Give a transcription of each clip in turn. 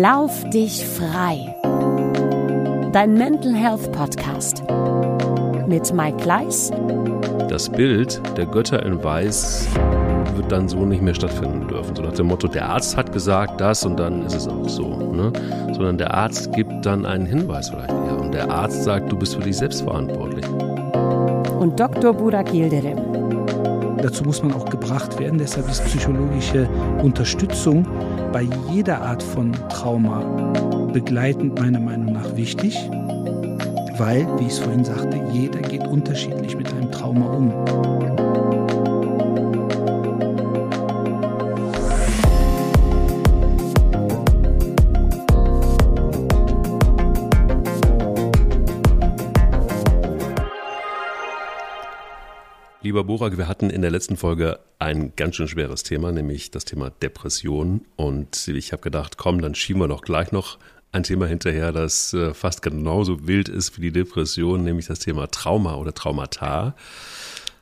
Lauf dich frei. Dein Mental Health Podcast mit Mike Gleis. Das Bild der Götter in Weiß wird dann so nicht mehr stattfinden dürfen. So nach dem Motto, der Arzt hat gesagt das und dann ist es auch so. Ne? Sondern der Arzt gibt dann einen Hinweis vielleicht eher. Und der Arzt sagt, du bist für dich selbst verantwortlich. Und Dr. Burak Yildirim. Dazu muss man auch gebracht werden. Deshalb ist psychologische Unterstützung bei jeder Art von Trauma begleitend meiner Meinung nach wichtig, weil, wie ich es vorhin sagte, jeder geht unterschiedlich mit einem Trauma um. Lieber Borak, wir hatten in der letzten Folge ein ganz schön schweres Thema, nämlich das Thema Depression. Und ich habe gedacht, komm, dann schieben wir doch gleich noch ein Thema hinterher, das äh, fast genauso wild ist wie die Depression, nämlich das Thema Trauma oder Traumata.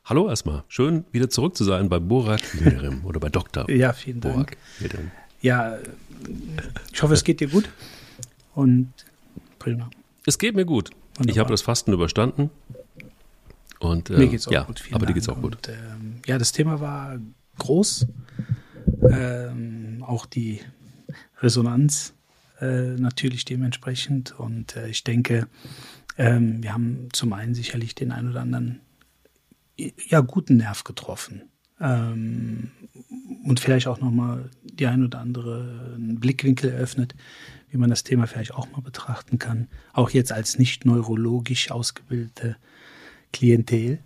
Hallo erstmal, schön wieder zurück zu sein bei Borak Yildirim oder bei Dr. Ja, vielen Dank. Borak Yildirim. Ja, ich hoffe, es geht dir gut. Und prima. Es geht mir gut. Ich Wunderbar. habe das Fasten überstanden. Und, äh, Mir geht's auch ja, gut. Aber dir Dank. geht's auch gut. Und, ähm, ja, das Thema war groß. Ähm, auch die Resonanz äh, natürlich dementsprechend. Und äh, ich denke, ähm, wir haben zum einen sicherlich den einen oder anderen ja, guten Nerv getroffen. Ähm, und vielleicht auch nochmal die ein oder andere Blickwinkel eröffnet, wie man das Thema vielleicht auch mal betrachten kann. Auch jetzt als nicht neurologisch ausgebildete Klientel.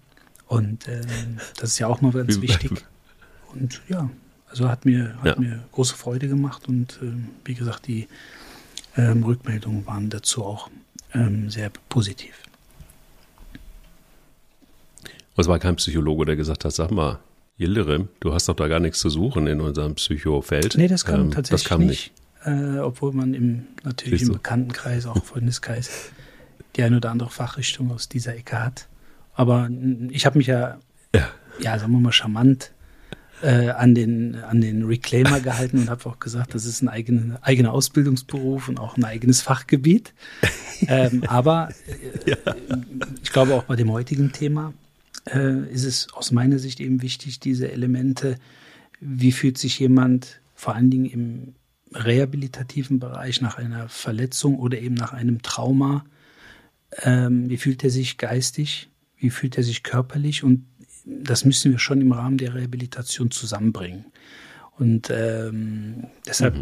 Und ähm, das ist ja auch mal ganz wichtig. Und ja, also hat mir, hat Ja. mir große Freude gemacht und ähm, wie gesagt, die ähm, Rückmeldungen waren dazu auch ähm, sehr positiv. Es war kein Psychologe, der gesagt hat, sag mal, Yildirim, du hast doch da gar nichts zu suchen in unserem Psychofeld. Nee, das kam Ähm, tatsächlich das kam nicht. Äh, obwohl man im, natürlich Siehst im. Bekanntenkreis, auch im Freundeskreis, die eine oder andere Fachrichtung aus dieser Ecke hat. Aber ich habe mich ja, Ja. ja, sagen wir mal, charmant äh, an, den, an den Reclaimer gehalten und habe auch gesagt, das ist ein eigener eigener Ausbildungsberuf und auch ein eigenes Fachgebiet. ähm, aber äh, ich glaube auch bei dem heutigen Thema äh, ist es aus meiner Sicht eben wichtig, diese Elemente, wie fühlt sich jemand vor allen Dingen im rehabilitativen Bereich nach einer Verletzung oder eben nach einem Trauma, ähm, wie fühlt er sich geistig, wie fühlt er sich körperlich und das müssen wir schon im Rahmen der Rehabilitation zusammenbringen. Und ähm, deshalb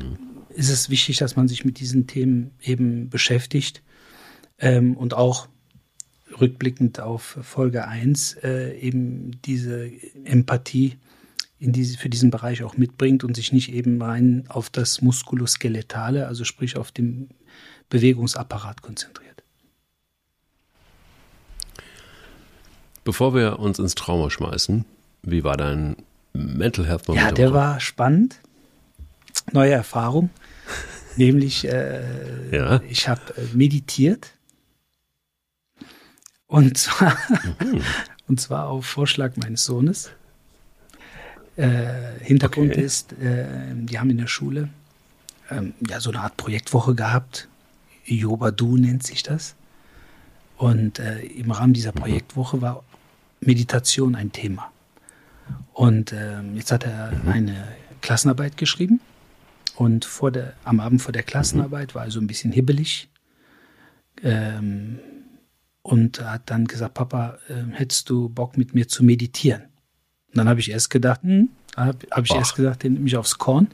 ist es wichtig, dass man sich mit diesen Themen eben beschäftigt ähm, und auch rückblickend auf Folge 1 äh, eben diese Empathie in diese, für diesen Bereich auch mitbringt und sich nicht eben rein auf das Muskuloskeletale, also sprich auf den Bewegungsapparat konzentriert. Bevor wir uns ins Trauma schmeißen, wie war dein Mental Health Moment? Ja, der Woche? war spannend. Neue Erfahrung. Nämlich, äh, Ja. ich habe äh, meditiert. Und zwar, Mhm. und zwar auf Vorschlag meines Sohnes. Äh, Hintergrund Okay. ist, äh, die haben in der Schule ähm, ja so eine Art Projektwoche gehabt. Yobadu nennt sich das. Und äh, im Rahmen Mhm. dieser Projektwoche war Meditation ein Thema. Und ähm, jetzt hat er Mhm. eine Klassenarbeit geschrieben. Und vor der, am Abend vor der Klassenarbeit war er so ein bisschen hibbelig. Ähm, und hat dann gesagt, Papa, ähm, hättest du Bock mit mir zu meditieren? Und dann habe ich erst gedacht, hm, habe hab ich erst gedacht, den nehme ich aufs Korn.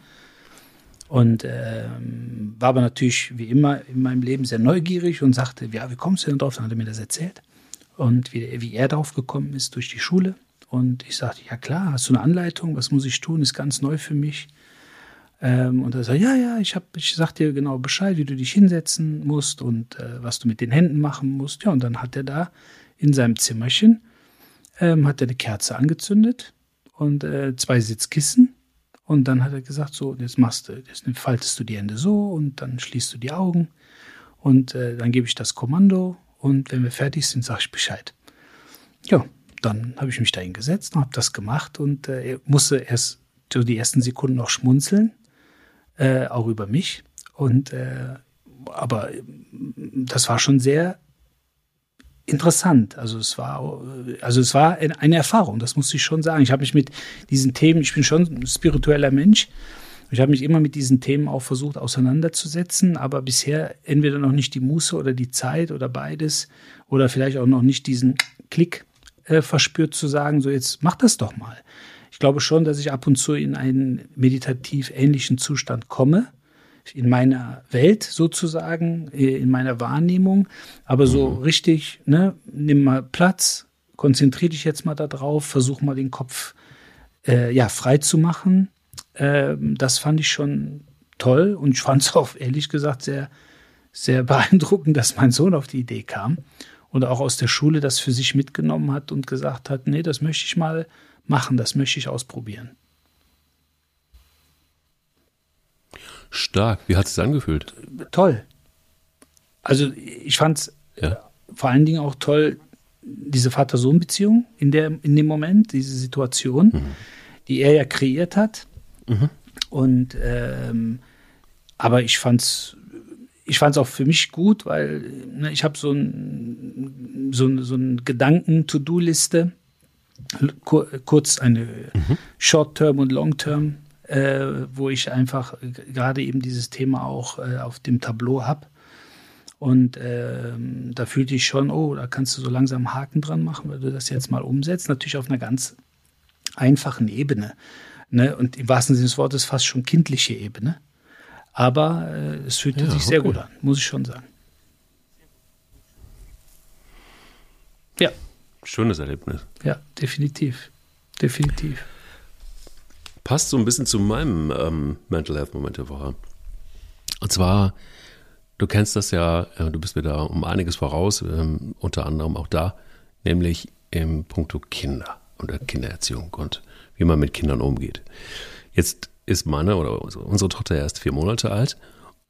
Und ähm, war aber natürlich wie immer in meinem Leben sehr neugierig und sagte, ja, wie kommst du denn drauf? Dann hat er mir das erzählt. Und wie, wie er drauf gekommen ist durch die Schule. Und ich sagte, ja klar, hast du eine Anleitung? Was muss ich tun? Ist ganz neu für mich. Ähm, und er sagt, ja, ja, ich, hab, ich sag dir genau Bescheid, wie du dich hinsetzen musst und äh, was du mit den Händen machen musst. Ja, und dann hat er da in seinem Zimmerchen, ähm, hat er eine Kerze angezündet und äh, zwei Sitzkissen. Und dann hat er gesagt, so, jetzt machst du, jetzt faltest du die Hände so und dann schließt du die Augen und äh, dann gebe ich das Kommando und wenn wir fertig sind, sage ich Bescheid. Ja, dann habe ich mich da hingesetzt und habe das gemacht und äh, er musste erst so die ersten Sekunden noch schmunzeln, äh, auch über mich. Und äh, aber das war schon sehr interessant. Also es war, also es war eine Erfahrung, das muss ich schon sagen. Ich habe mich mit diesen Themen, ich bin schon ein spiritueller Mensch. Ich habe mich immer mit diesen Themen auch versucht auseinanderzusetzen, aber bisher entweder noch nicht die Muße oder die Zeit oder beides oder vielleicht auch noch nicht diesen Klick äh, verspürt zu sagen, so jetzt mach das doch mal. Ich glaube schon, dass ich ab und zu in einen meditativ ähnlichen Zustand komme in meiner Welt sozusagen, äh, in meiner Wahrnehmung. Aber so mhm. richtig, ne, nimm mal Platz, konzentriere dich jetzt mal darauf, versuch mal den Kopf äh, ja, frei zu machen. Ähm, das fand ich schon toll und ich fand es auch ehrlich gesagt sehr, sehr beeindruckend, dass mein Sohn auf die Idee kam und auch aus der Schule das für sich mitgenommen hat und gesagt hat, nee, das möchte ich mal machen, das möchte ich ausprobieren. Stark. Wie hat es sich angefühlt? Toll. Also ich fand es ja. vor allen Dingen auch toll, diese Vater-Sohn-Beziehung in, in dem Moment, diese Situation, mhm. die er ja kreiert hat. Mhm. Und ähm, aber ich fand's ich fand es auch für mich gut, weil ne, ich habe so ein so, so ein Gedanken-To-Do-Liste, kurz eine mhm. Short-Term und Long-Term äh, wo ich einfach gerade eben dieses Thema auch äh, auf dem Tableau habe. Und äh, da fühlte ich schon, oh, da kannst du so langsam Haken dran machen, weil du das jetzt mal umsetzt. Natürlich auf einer ganz einfachen Ebene. Ne? Und im wahrsten Sinne des Wortes fast schon kindliche Ebene. Aber äh, es fühlte ja, sich sehr okay. gut an, muss ich schon sagen. Ja. Schönes Erlebnis. Ja, definitiv. Definitiv passt so ein bisschen zu meinem ähm, Mental Health Moment der Woche. Und zwar, du kennst das ja, äh, du bist mir da um einiges voraus, ähm, unter anderem auch da, nämlich im Punkto Kinder und der Kindererziehung und wie man mit Kindern umgeht. Jetzt ist meine oder unsere Tochter erst vier Monate alt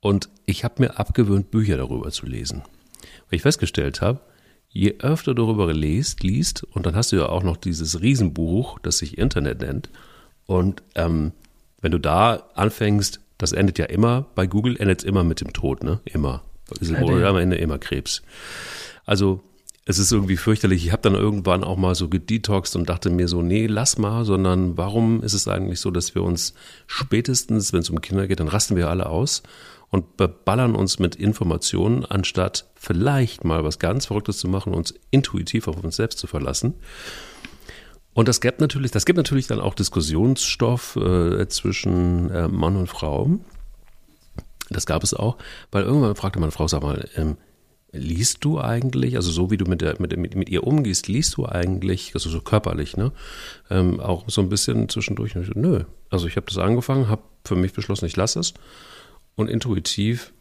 und ich habe mir abgewöhnt, Bücher darüber zu lesen. Weil ich festgestellt habe, je öfter du darüber liest, liest, und dann hast du ja auch noch dieses Riesenbuch, das sich Internet nennt, und ähm, wenn du da anfängst, das endet ja immer, bei Google endet es immer mit dem Tod, ne? Immer. Oder am Ende immer Krebs. Also es ist irgendwie fürchterlich. Ich habe dann irgendwann auch mal so gedetoxed und dachte mir so, nee, lass mal, sondern warum ist es eigentlich so, dass wir uns spätestens, wenn es um Kinder geht, dann rasten wir alle aus und beballern uns mit Informationen, anstatt vielleicht mal was ganz Verrücktes zu machen, uns intuitiv auf uns selbst zu verlassen. Und das gibt natürlich, das gibt natürlich dann auch Diskussionsstoff äh, zwischen äh, Mann und Frau. Das gab es auch, weil irgendwann fragte meine Frau, sag mal, ähm, liest du eigentlich, also so wie du mit, der, mit, mit, mit ihr umgehst, liest du eigentlich, also so körperlich, ne, ähm, auch so ein bisschen zwischendurch? Ich, nö, also ich habe das angefangen, habe für mich beschlossen, ich lasse es und intuitiv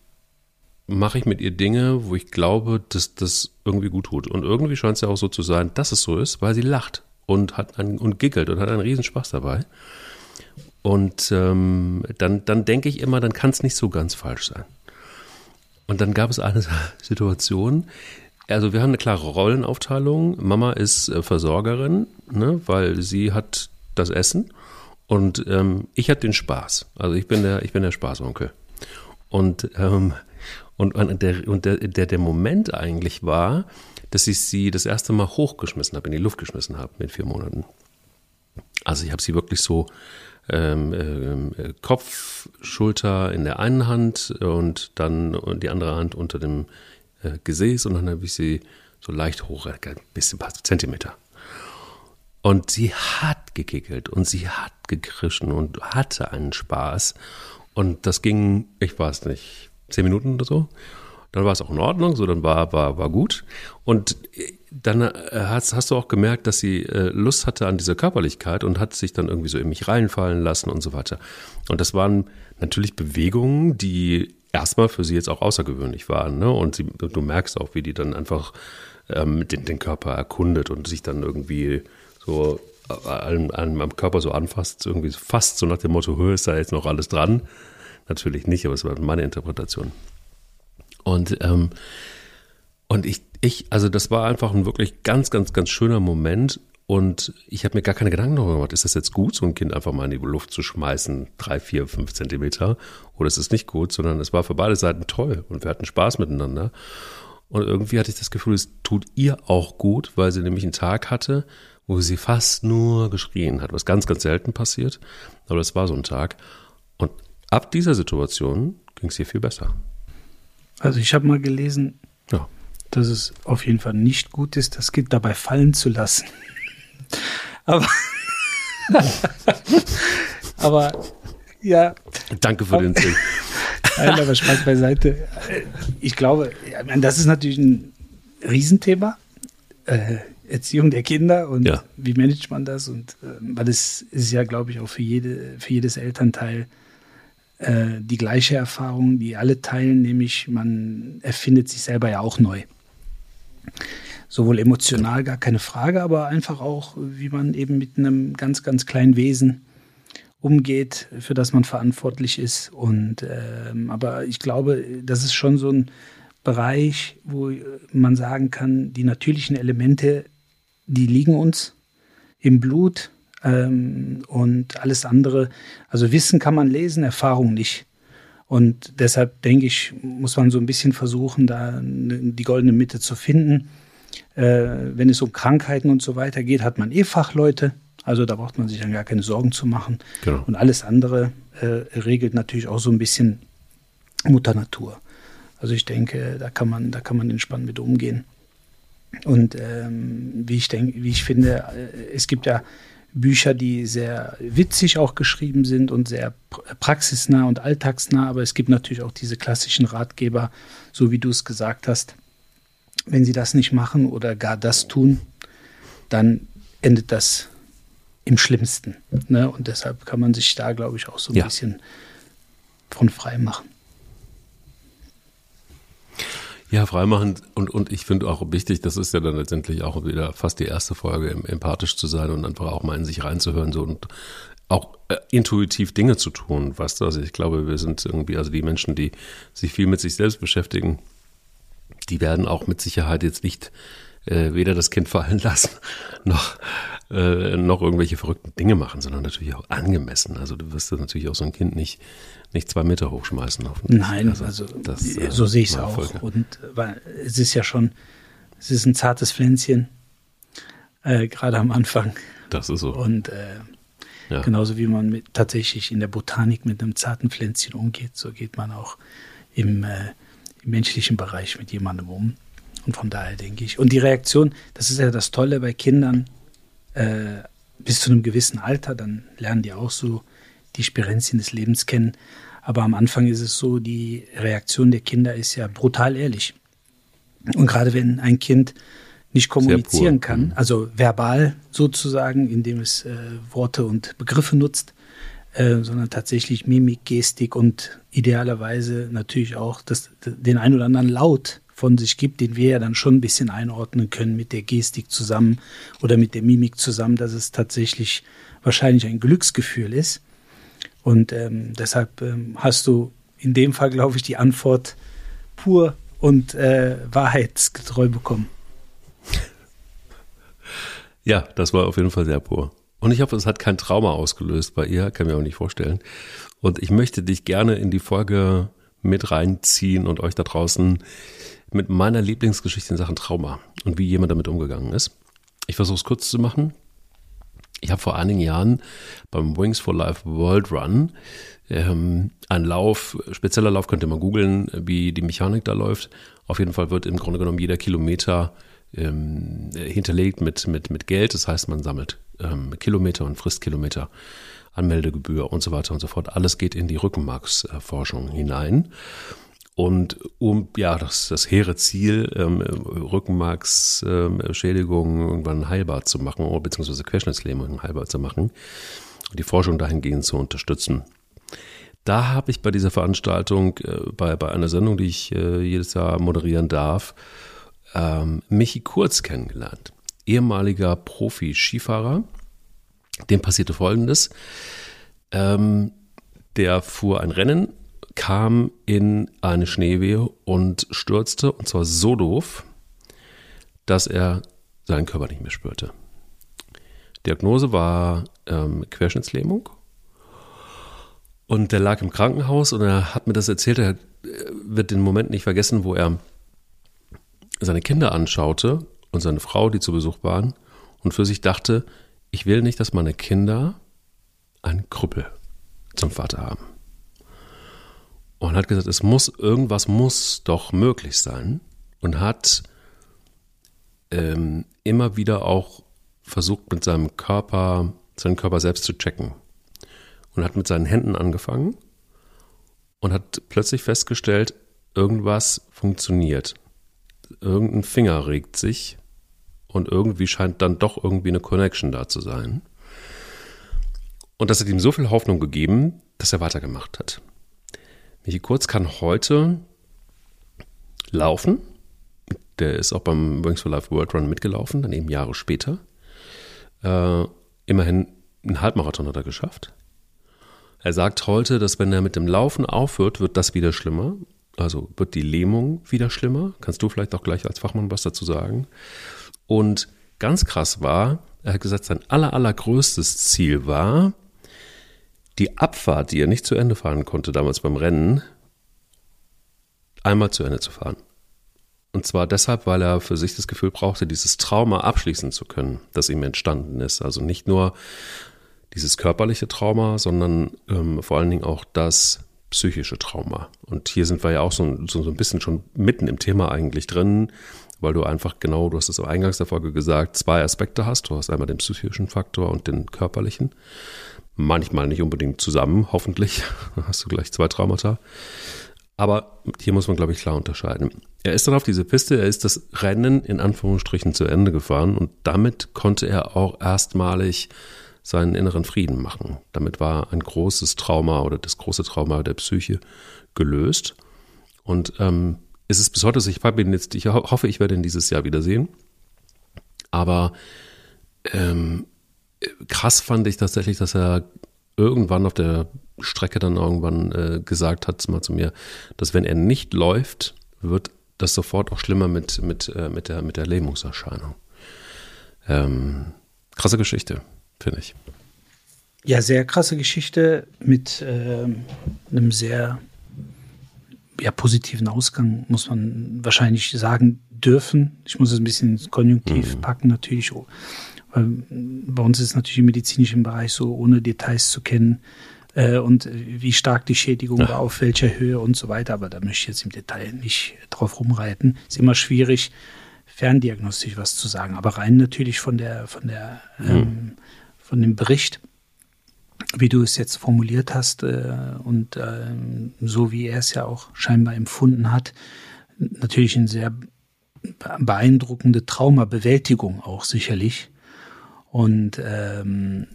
mache ich mit ihr Dinge, wo ich glaube, dass das irgendwie gut tut. Und irgendwie scheint es ja auch so zu sein, dass es so ist, weil sie lacht und hat einen, und giggelt und hat einen riesen Spaß dabei. Und ähm, dann, dann denke ich immer, dann kann es nicht so ganz falsch sein. Und dann gab es eine Situation, also wir haben eine klare Rollenaufteilung. Mama ist äh, Versorgerin, ne, weil sie hat das Essen und ähm, ich hatte den Spaß. Also ich bin der, ich bin der Spaßonkel. Und, ähm, und, und, der, und der, der, der Moment eigentlich war, dass ich sie das erste Mal hochgeschmissen habe, in die Luft geschmissen habe mit vier Monaten. Also ich habe sie wirklich so ähm, äh, Kopf, Schulter in der einen Hand und dann die andere Hand unter dem äh, Gesäß und dann habe ich sie so leicht hoch, ein bisschen ein paar Zentimeter. Und sie hat gekickelt und sie hat gekrischen und hatte einen Spaß. Und das ging, ich weiß nicht, zehn Minuten oder so. Dann war es auch in Ordnung, so dann war, war, war gut. Und dann äh, hast, hast du auch gemerkt, dass sie äh, Lust hatte an dieser Körperlichkeit und hat sich dann irgendwie so in mich reinfallen lassen und so weiter. Und das waren natürlich Bewegungen, die erstmal für sie jetzt auch außergewöhnlich waren. Ne? Und sie, du merkst auch, wie die dann einfach ähm, den, den Körper erkundet und sich dann irgendwie so an, an, Körper so anfasst, irgendwie fast so nach dem Motto, ist da jetzt noch alles dran? Natürlich nicht, aber es war meine Interpretation. Und, ähm, und ich, ich, also das war einfach ein wirklich ganz, ganz, ganz schöner Moment. Und ich habe mir gar keine Gedanken darüber gemacht, ist das jetzt gut, so ein Kind einfach mal in die Luft zu schmeißen, drei, vier, fünf Zentimeter, oder ist es nicht gut, sondern es war für beide Seiten toll und wir hatten Spaß miteinander. Und irgendwie hatte ich das Gefühl, es tut ihr auch gut, weil sie nämlich einen Tag hatte, wo sie fast nur geschrien hat, was ganz, ganz selten passiert. Aber das war so ein Tag. Und ab dieser Situation ging es ihr viel besser. Also ich habe mal gelesen, ja. dass es auf jeden Fall nicht gut ist, das Kind dabei fallen zu lassen. Aber, aber ja. Danke für den Tipp. Nein, aber Spaß beiseite. Ich glaube, das ist natürlich ein Riesenthema. Äh, Erziehung der Kinder und ja. wie managt man das? Und äh, weil es ist ja, glaube ich, auch für, jede, für jedes Elternteil äh, die gleiche Erfahrung, die alle teilen, nämlich man erfindet sich selber ja auch neu sowohl emotional gar keine Frage, aber einfach auch, wie man eben mit einem ganz, ganz kleinen Wesen umgeht, für das man verantwortlich ist. Und ähm, aber ich glaube, das ist schon so ein Bereich, wo man sagen kann, die natürlichen Elemente, die liegen uns im Blut ähm, und alles andere. Also Wissen kann man lesen, Erfahrung nicht. Und deshalb denke ich, muss man so ein bisschen versuchen, da die goldene Mitte zu finden. Äh, wenn es um Krankheiten und so weiter geht, hat man eh Fachleute. Also da braucht man sich dann gar keine Sorgen zu machen. Genau. Und alles andere äh, regelt natürlich auch so ein bisschen Mutter Natur. Also ich denke, da kann man, da kann man entspannt mit umgehen. Und ähm, wie ich denke, wie ich finde, äh, es gibt ja Bücher, die sehr witzig auch geschrieben sind und sehr praxisnah und alltagsnah, aber es gibt natürlich auch diese klassischen Ratgeber, so wie du es gesagt hast, wenn sie das nicht machen oder gar das tun, dann endet das im Schlimmsten. Ne? Und deshalb kann man sich da, glaube ich, auch so ein ja. bisschen von frei machen. Ja, freimachen und, und ich finde auch wichtig, das ist ja dann letztendlich auch wieder fast die erste Folge, empathisch zu sein und einfach auch mal in sich reinzuhören so und auch äh, intuitiv Dinge zu tun, weißt du? Also ich glaube, wir sind irgendwie, also die Menschen, die sich viel mit sich selbst beschäftigen, die werden auch mit Sicherheit jetzt nicht äh, weder das Kind fallen lassen, noch, äh, noch irgendwelche verrückten Dinge machen, sondern natürlich auch angemessen. Also du wirst natürlich auch so ein Kind nicht, nicht zwei Meter hochschmeißen. Nein, also, also das, äh, so sehe ich es auch. Und weil es ist ja schon, es ist ein zartes Pflänzchen, äh, gerade am Anfang. Das ist so. Und äh, ja. genauso wie man mit, tatsächlich in der Botanik mit einem zarten Pflänzchen umgeht, so geht man auch im äh, im menschlichen Bereich mit jemandem um. Und von daher denke ich. Und die Reaktion, das ist ja das Tolle bei Kindern, äh, bis zu einem gewissen Alter, dann lernen die auch so die Spirenzien des Lebens kennen. Aber am Anfang ist es so, die Reaktion der Kinder ist ja brutal ehrlich. Und gerade wenn ein Kind nicht kommunizieren kann, mhm. also verbal sozusagen, indem es äh, Worte und Begriffe nutzt, äh, sondern tatsächlich Mimik, Gestik und idealerweise natürlich auch das, den ein oder anderen Laut von sich gibt, den wir ja dann schon ein bisschen einordnen können mit der Gestik zusammen oder mit der Mimik zusammen, dass es tatsächlich wahrscheinlich ein Glücksgefühl ist. Und ähm, deshalb ähm, hast du in dem Fall, glaube ich, die Antwort pur und äh, wahrheitsgetreu bekommen. Ja, das war auf jeden Fall sehr pur. Und ich hoffe, es hat kein Trauma ausgelöst bei ihr, kann mir auch nicht vorstellen. Und ich möchte dich gerne in die Folge mit reinziehen und euch da draußen mit meiner Lieblingsgeschichte in Sachen Trauma und wie jemand damit umgegangen ist. Ich versuche es kurz zu machen. Ich habe vor einigen Jahren beim Wings for Life World Run ähm, einen Lauf, spezieller Lauf, könnt ihr mal googeln, wie die Mechanik da läuft. Auf jeden Fall wird im Grunde genommen jeder Kilometer ähm, hinterlegt mit, mit, mit Geld. Das heißt, man sammelt ähm, Kilometer und frisst Kilometer, Anmeldegebühr und so weiter und so fort. Alles geht in die Rückenmarksforschung hinein. Und um ja das, das hehre Ziel, ähm, Rückenmarksschädigungen ähm, irgendwann heilbar zu machen, beziehungsweise Querschnittslähmungen heilbar zu machen, die Forschung dahingehend zu unterstützen. Da habe ich bei dieser Veranstaltung, äh, bei, bei einer Sendung, die ich äh, jedes Jahr moderieren darf, ähm, Michi Kurz kennengelernt. Ehemaliger Profi-Skifahrer. Dem passierte Folgendes. Ähm, der fuhr ein Rennen, kam in eine Schneewehe und stürzte, und zwar so doof, dass er seinen Körper nicht mehr spürte. Diagnose war ähm, Querschnittslähmung. Und der lag im Krankenhaus und er hat mir das erzählt. Er wird den Moment nicht vergessen, wo er seine Kinder anschaute und seine Frau, die zu Besuch waren, und für sich dachte, ich will nicht, dass meine Kinder einen Krüppel zum Vater haben. Und hat gesagt, es muss, irgendwas muss doch möglich sein. Und hat ähm, immer wieder auch versucht, mit seinem Körper, seinen Körper selbst zu checken. Und hat mit seinen Händen angefangen und hat plötzlich festgestellt, irgendwas funktioniert. Irgendein Finger regt sich und irgendwie scheint dann doch irgendwie eine Connection da zu sein. Und das hat ihm so viel Hoffnung gegeben, dass er weitergemacht hat. Michi Kurz kann heute laufen. Der ist auch beim Wings for Life World Run mitgelaufen, dann eben Jahre später. Äh, immerhin einen Halbmarathon hat er geschafft. Er sagt heute, dass wenn er mit dem Laufen aufhört, wird das wieder schlimmer. Also wird die Lähmung wieder schlimmer. Kannst du vielleicht auch gleich als Fachmann was dazu sagen? Und ganz krass war, er hat gesagt, sein aller, allergrößtes Ziel war, die Abfahrt, die er nicht zu Ende fahren konnte damals beim Rennen, einmal zu Ende zu fahren. Und zwar deshalb, weil er für sich das Gefühl brauchte, dieses Trauma abschließen zu können, das ihm entstanden ist. Also nicht nur dieses körperliche Trauma, sondern ähm, vor allen Dingen auch das psychische Trauma. Und hier sind wir ja auch so, so, so ein bisschen schon mitten im Thema eigentlich drin, weil du einfach genau, du hast es am Eingangs der Folge gesagt, zwei Aspekte hast. Du hast einmal den psychischen Faktor und den körperlichen. Manchmal nicht unbedingt zusammen, hoffentlich. hast du gleich zwei Traumata. Aber hier muss man, glaube ich, klar unterscheiden. Er ist dann auf diese Piste, er ist das Rennen in Anführungsstrichen zu Ende gefahren und damit konnte er auch erstmalig seinen inneren Frieden machen. Damit war ein großes Trauma oder das große Trauma der Psyche gelöst. Und ähm, es ist bis heute so, ich jetzt, ich hoffe, ich werde ihn dieses Jahr wiedersehen. Aber ähm, krass fand ich tatsächlich, dass er irgendwann auf der Strecke dann irgendwann äh, gesagt hat mal zu mir, dass wenn er nicht läuft, wird das sofort auch schlimmer mit, mit, äh, mit, der, mit der Lähmungserscheinung. Ähm, krasse Geschichte, finde ich. Ja, sehr krasse Geschichte mit äh, einem sehr ja, positiven Ausgang, muss man wahrscheinlich sagen dürfen. Ich muss es ein bisschen ins Konjunktiv mhm. packen, natürlich. Weil bei uns ist es natürlich im medizinischen Bereich so, ohne Details zu kennen, äh, und wie stark die Schädigung ja. war, auf welcher Höhe und so weiter. Aber da möchte ich jetzt im Detail nicht drauf rumreiten. Ist immer schwierig, ferndiagnostisch was zu sagen. Aber rein natürlich von der, von der, mhm. ähm, von dem Bericht, wie du es jetzt formuliert hast äh, und äh, so wie er es ja auch scheinbar empfunden hat, natürlich eine sehr beeindruckende Traumabewältigung auch sicherlich. Und ähm,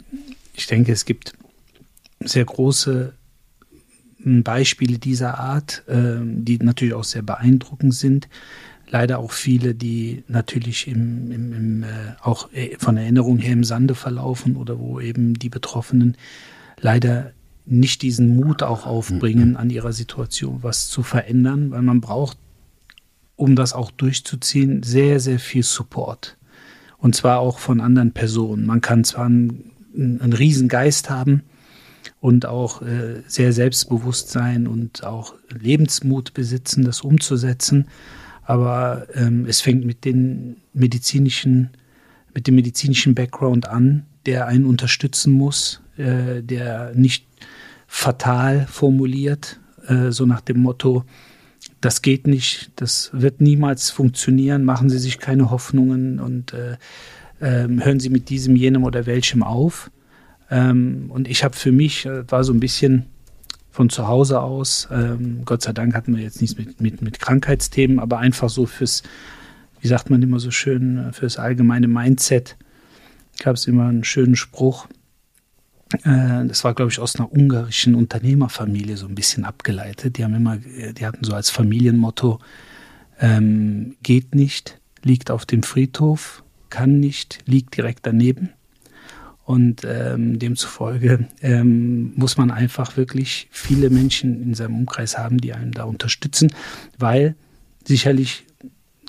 ich denke, es gibt sehr große Beispiele dieser Art, äh, die natürlich auch sehr beeindruckend sind. Leider auch viele, die natürlich im, im, im, äh, auch äh, von Erinnerung her im Sande verlaufen oder wo eben die Betroffenen leider nicht diesen Mut auch aufbringen, an ihrer Situation was zu verändern, weil man braucht, um das auch durchzuziehen, sehr, sehr viel Support. Und zwar auch von anderen Personen. Man kann zwar einen, einen riesen Geist haben, und auch äh, sehr selbstbewusst sein und auch Lebensmut besitzen, das umzusetzen. Aber ähm, es fängt mit den medizinischen, mit dem medizinischen Background an, der einen unterstützen muss, äh, der nicht fatal formuliert, äh, so nach dem Motto, das geht nicht, das wird niemals funktionieren, machen Sie sich keine Hoffnungen und äh, äh, hören Sie mit diesem, jenem oder welchem auf, ähm, und ich habe für mich, äh, war so ein bisschen von zu Hause aus, ähm, Gott sei Dank hatten wir jetzt nichts mit, mit, mit Krankheitsthemen, aber einfach so fürs, wie sagt man immer so schön, äh, fürs allgemeine Mindset gab es immer einen schönen Spruch. Äh, das war, glaube ich, aus einer ungarischen Unternehmerfamilie so ein bisschen abgeleitet. Die haben immer, die hatten so als Familienmotto, ähm, geht nicht, liegt auf dem Friedhof, kann nicht, liegt direkt daneben. Und ähm, demzufolge ähm, muss man einfach wirklich viele Menschen in seinem Umkreis haben, die einen da unterstützen, weil sicherlich,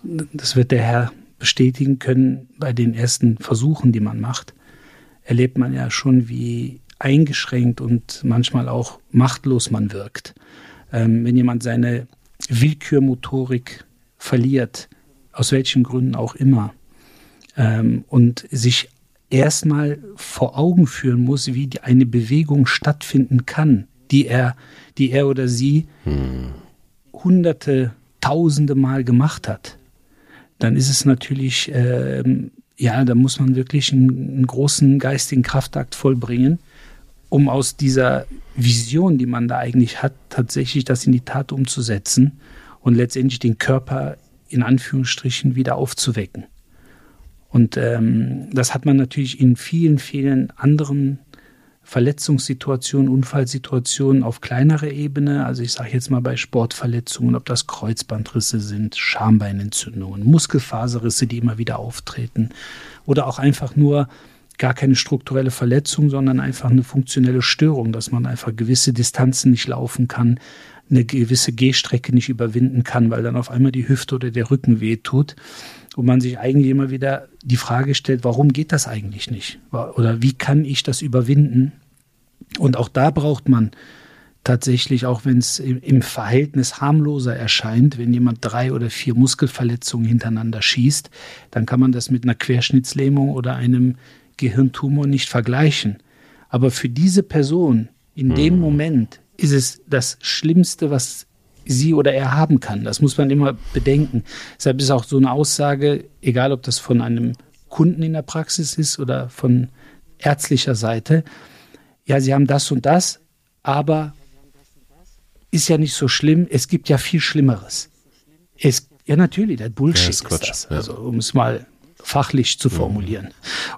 das wird der Herr bestätigen können, bei den ersten Versuchen, die man macht, erlebt man ja schon, wie eingeschränkt und manchmal auch machtlos man wirkt. Ähm, wenn jemand seine Willkürmotorik verliert, aus welchen Gründen auch immer, ähm, und sich erstmal vor Augen führen muss, wie eine Bewegung stattfinden kann, die er, die er oder sie hm. hunderte, tausende Mal gemacht hat, dann ist es natürlich, ähm, ja, da muss man wirklich einen, einen großen geistigen Kraftakt vollbringen, um aus dieser Vision, die man da eigentlich hat, tatsächlich das in die Tat umzusetzen und letztendlich den Körper in Anführungsstrichen wieder aufzuwecken. Und ähm, das hat man natürlich in vielen, vielen anderen Verletzungssituationen, Unfallsituationen auf kleinerer Ebene. Also ich sage jetzt mal bei Sportverletzungen, ob das Kreuzbandrisse sind, Schambeinentzündungen, Muskelfaserrisse, die immer wieder auftreten oder auch einfach nur gar keine strukturelle Verletzung, sondern einfach eine funktionelle Störung, dass man einfach gewisse Distanzen nicht laufen kann, eine gewisse Gehstrecke nicht überwinden kann, weil dann auf einmal die Hüfte oder der Rücken wehtut und man sich eigentlich immer wieder die Frage stellt, warum geht das eigentlich nicht? Oder wie kann ich das überwinden? Und auch da braucht man tatsächlich, auch wenn es im Verhältnis harmloser erscheint, wenn jemand drei oder vier Muskelverletzungen hintereinander schießt, dann kann man das mit einer Querschnittslähmung oder einem Gehirntumor nicht vergleichen. Aber für diese Person in dem hm. Moment ist es das Schlimmste, was sie oder er haben kann. Das muss man immer bedenken. Deshalb ist auch so eine Aussage, egal ob das von einem Kunden in der Praxis ist oder von ärztlicher Seite, ja, sie haben das und das, aber ist ja nicht so schlimm, es gibt ja viel Schlimmeres. Es, ja, natürlich, der Bullshit ja, ist, ist das. Ja. Also, um es mal fachlich zu mhm. formulieren.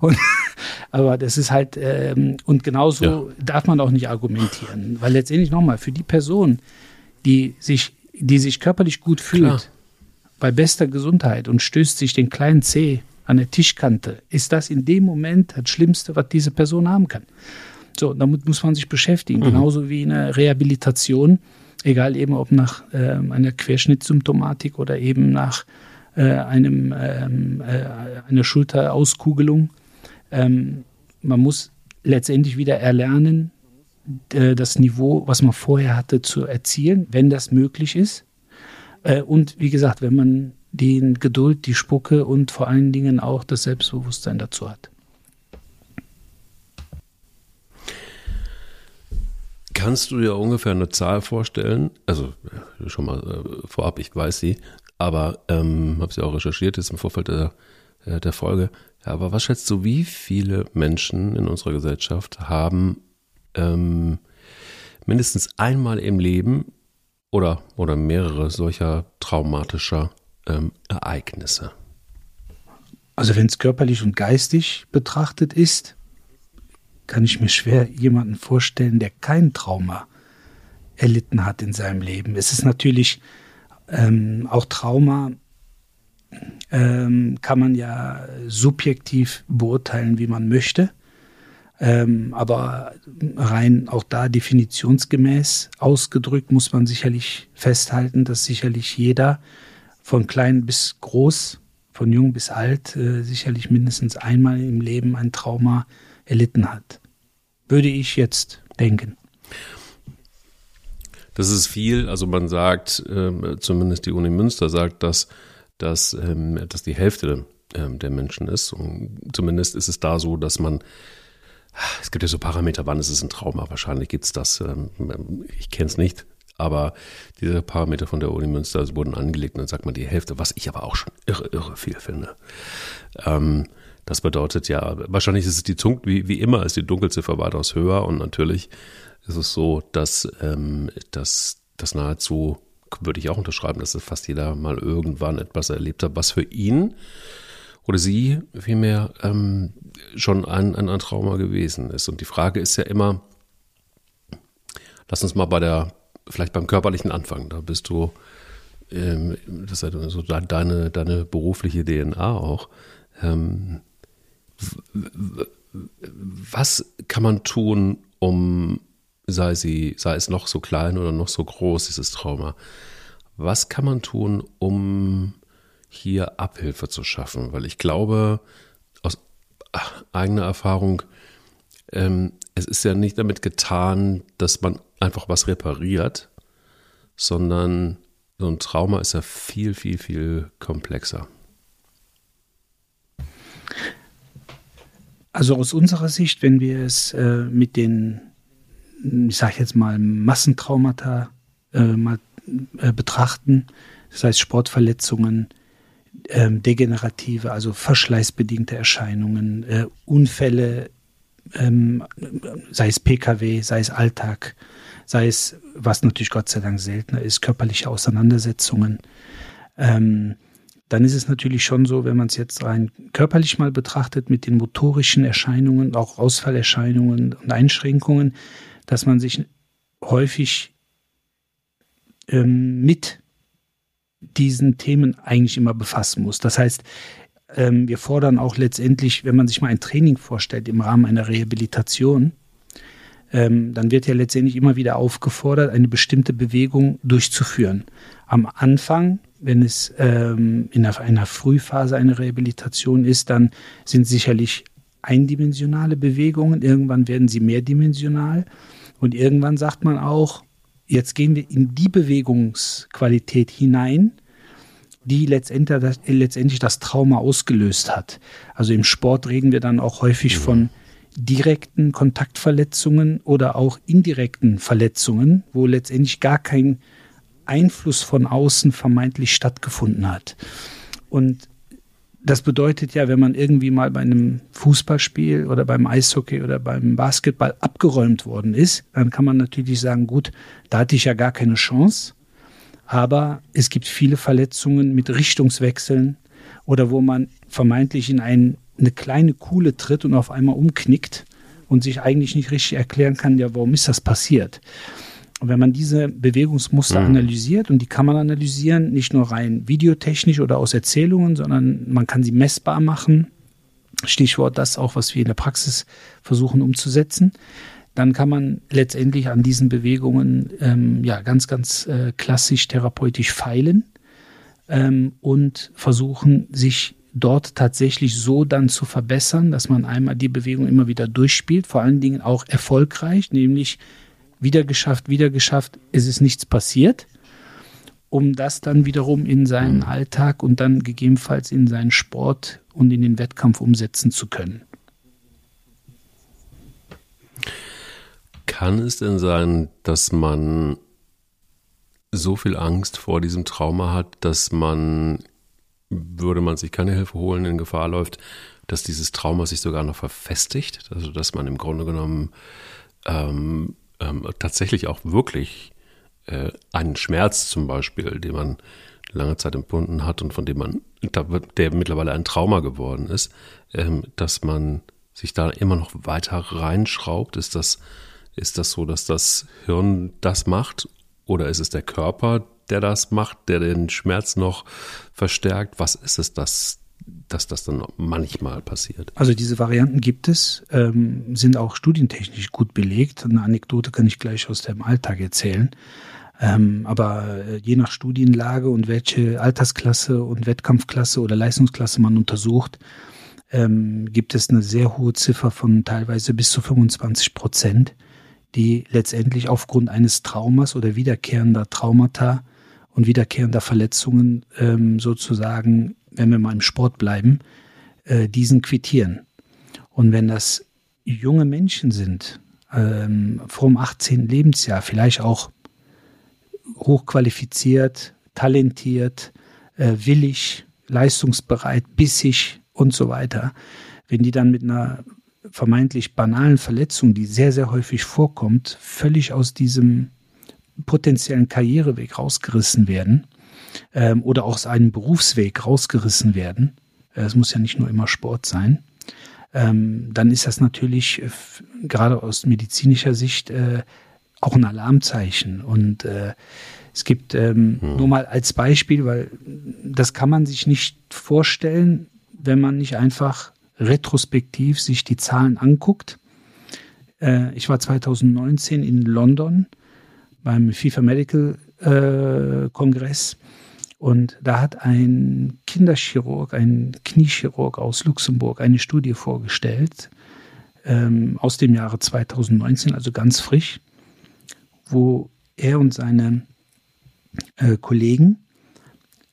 Und, aber das ist halt, ähm, und genauso ja. darf man auch nicht argumentieren, weil letztendlich nochmal, für die Person, die sich, die sich körperlich gut fühlt, Klar. bei bester Gesundheit und stößt sich den kleinen Zeh an der Tischkante, ist das in dem Moment das Schlimmste, was diese Person haben kann. So, damit muss man sich beschäftigen, mhm. genauso wie eine Rehabilitation, egal eben ob nach äh, einer Querschnittssymptomatik oder eben nach äh, einem, ähm, äh, einer Schulterauskugelung. Ähm, man muss letztendlich wieder erlernen, das Niveau, was man vorher hatte, zu erzielen, wenn das möglich ist. Äh, und wie gesagt, wenn man die Geduld, die Spucke und vor allen Dingen auch das Selbstbewusstsein dazu hat. Kannst du dir ungefähr eine Zahl vorstellen? Also schon mal äh, vorab, ich weiß sie, aber ähm, habe sie auch recherchiert jetzt im Vorfeld der, der Folge. Aber was schätzt du, wie viele Menschen in unserer Gesellschaft haben ähm, mindestens einmal im Leben oder, oder mehrere solcher traumatischer ähm, Ereignisse? Also wenn es körperlich und geistig betrachtet ist, kann ich mir schwer jemanden vorstellen, der kein Trauma erlitten hat in seinem Leben. Es ist natürlich ähm, auch Trauma, ähm, kann man ja subjektiv beurteilen, wie man möchte. Ähm, aber rein auch da definitionsgemäß ausgedrückt muss man sicherlich festhalten, dass sicherlich jeder von klein bis groß, von jung bis alt, äh, sicherlich mindestens einmal im Leben ein Trauma erlitten hat. Würde ich jetzt denken. Das ist viel. Also man sagt, äh, zumindest die Uni Münster sagt, dass, dass, ähm, dass die Hälfte äh, der Menschen ist. Und zumindest ist es da so, dass man es gibt ja so Parameter, wann ist es ein Trauma? Wahrscheinlich gibt es das. Ähm, ich kenne es nicht. Aber diese Parameter von der Uni Münster wurden angelegt und dann sagt man die Hälfte, was ich aber auch schon irre, irre viel finde. Ähm, das bedeutet ja, wahrscheinlich ist es die Zunk, wie, wie immer ist die Dunkelziffer weitaus höher und natürlich ist es so, dass, ähm, dass, dass nahezu, würde ich auch unterschreiben, dass fast jeder mal irgendwann etwas erlebt hat, was für ihn oder sie vielmehr ähm, schon ein, ein, ein Trauma gewesen ist. Und die Frage ist ja immer, lass uns mal bei der, vielleicht beim körperlichen Anfang, da bist du, ähm, das ist ja so deine, deine berufliche DNA auch. Ähm, was kann man tun, um, sei sie, sei es noch so klein oder noch so groß, dieses Trauma, was kann man tun, um hier Abhilfe zu schaffen, weil ich glaube, eigener Erfahrung, ähm, es ist ja nicht damit getan, dass man einfach was repariert, sondern so ein Trauma ist ja viel, viel, viel komplexer. Also aus unserer Sicht, wenn wir es äh, mit den, ich sage jetzt mal, Massentraumata äh, mal äh, betrachten, das heißt Sportverletzungen, ähm, degenerative, also verschleißbedingte Erscheinungen, äh, Unfälle, ähm, sei es Pkw, sei es Alltag, sei es, was natürlich Gott sei Dank seltener ist, körperliche Auseinandersetzungen. Ähm, dann ist es natürlich schon so, wenn man es jetzt rein körperlich mal betrachtet, mit den motorischen Erscheinungen, auch Ausfallerscheinungen und Einschränkungen, dass man sich häufig ähm, mit diesen Themen eigentlich immer befassen muss. Das heißt, ähm, wir fordern auch letztendlich, wenn man sich mal ein Training vorstellt im Rahmen einer Rehabilitation, ähm, dann wird ja letztendlich immer wieder aufgefordert, eine bestimmte Bewegung durchzuführen. Am Anfang, wenn es ähm, in einer, Frühphase einer Rehabilitation ist, dann sind sicherlich eindimensionale Bewegungen, irgendwann werden sie mehrdimensional und irgendwann sagt man auch, Jetzt gehen wir in die Bewegungsqualität hinein, die letztendlich das, letztendlich das Trauma ausgelöst hat. Also im Sport reden wir dann auch häufig von direkten Kontaktverletzungen oder auch indirekten Verletzungen, wo letztendlich gar kein Einfluss von außen vermeintlich stattgefunden hat. Und das bedeutet ja, wenn man irgendwie mal bei einem Fußballspiel oder beim Eishockey oder beim Basketball abgeräumt worden ist, dann kann man natürlich sagen, gut, da hatte ich ja gar keine Chance. Aber es gibt viele Verletzungen mit Richtungswechseln oder wo man vermeintlich in ein, eine kleine Kuhle tritt und auf einmal umknickt und sich eigentlich nicht richtig erklären kann, ja, warum ist das passiert? Wenn man diese Bewegungsmuster mhm. analysiert, und die kann man analysieren, nicht nur rein videotechnisch oder aus Erzählungen, sondern man kann sie messbar machen. Stichwort das auch, was wir in der Praxis versuchen umzusetzen. Dann kann man letztendlich an diesen Bewegungen ähm, ja ganz, ganz äh, klassisch therapeutisch feilen ähm, und versuchen, sich dort tatsächlich so dann zu verbessern, dass man einmal die Bewegung immer wieder durchspielt, vor allen Dingen auch erfolgreich, nämlich wieder geschafft, wieder geschafft, es ist nichts passiert, um das dann wiederum in seinen mhm. Alltag und dann gegebenenfalls in seinen Sport und in den Wettkampf umsetzen zu können. Kann es denn sein, dass man so viel Angst vor diesem Trauma hat, dass man, würde man sich keine Hilfe holen, in Gefahr läuft, dass dieses Trauma sich sogar noch verfestigt? Also dass man im Grunde genommen ähm, ähm, tatsächlich auch wirklich äh, einen Schmerz zum Beispiel, den man lange Zeit empfunden hat und von dem man, der mittlerweile ein Trauma geworden ist, ähm, dass man sich da immer noch weiter reinschraubt? Ist das, ist das so, dass das Hirn das macht? Oder ist es der Körper, der das macht, der den Schmerz noch verstärkt? Was ist es, das dass das dann manchmal passiert. Also diese Varianten gibt es, ähm, sind auch studientechnisch gut belegt. Eine Anekdote kann ich gleich aus dem Alltag erzählen. Ähm, aber äh, je nach Studienlage und welche Altersklasse und Wettkampfklasse oder Leistungsklasse man untersucht, ähm, gibt es eine sehr hohe Ziffer von teilweise bis zu 25 Prozent, die letztendlich aufgrund eines Traumas oder wiederkehrender Traumata und wiederkehrender Verletzungen ähm, sozusagen wenn wir mal im Sport bleiben, äh, diesen quittieren. Und wenn das junge Menschen sind, ähm, vor dem 18. Lebensjahr, vielleicht auch hochqualifiziert, talentiert, äh, willig, leistungsbereit, bissig und so weiter, wenn die dann mit einer vermeintlich banalen Verletzung, die sehr, sehr häufig vorkommt, völlig aus diesem potenziellen Karriereweg rausgerissen werden, ähm, oder aus einem Berufsweg rausgerissen werden, äh, es muss ja nicht nur immer Sport sein, ähm, dann ist das natürlich äh, gerade aus medizinischer Sicht äh, auch ein Alarmzeichen. Und äh, es gibt ähm, hm. nur mal als Beispiel, weil das kann man sich nicht vorstellen, wenn man nicht einfach retrospektiv sich die Zahlen anguckt. Äh, ich war 2019 in London beim FIFA Medical äh, Kongress. Und da hat ein Kinderchirurg, ein Kniechirurg aus Luxemburg eine Studie vorgestellt, ähm, aus dem Jahre 2019, also ganz frisch, wo er und seine äh, Kollegen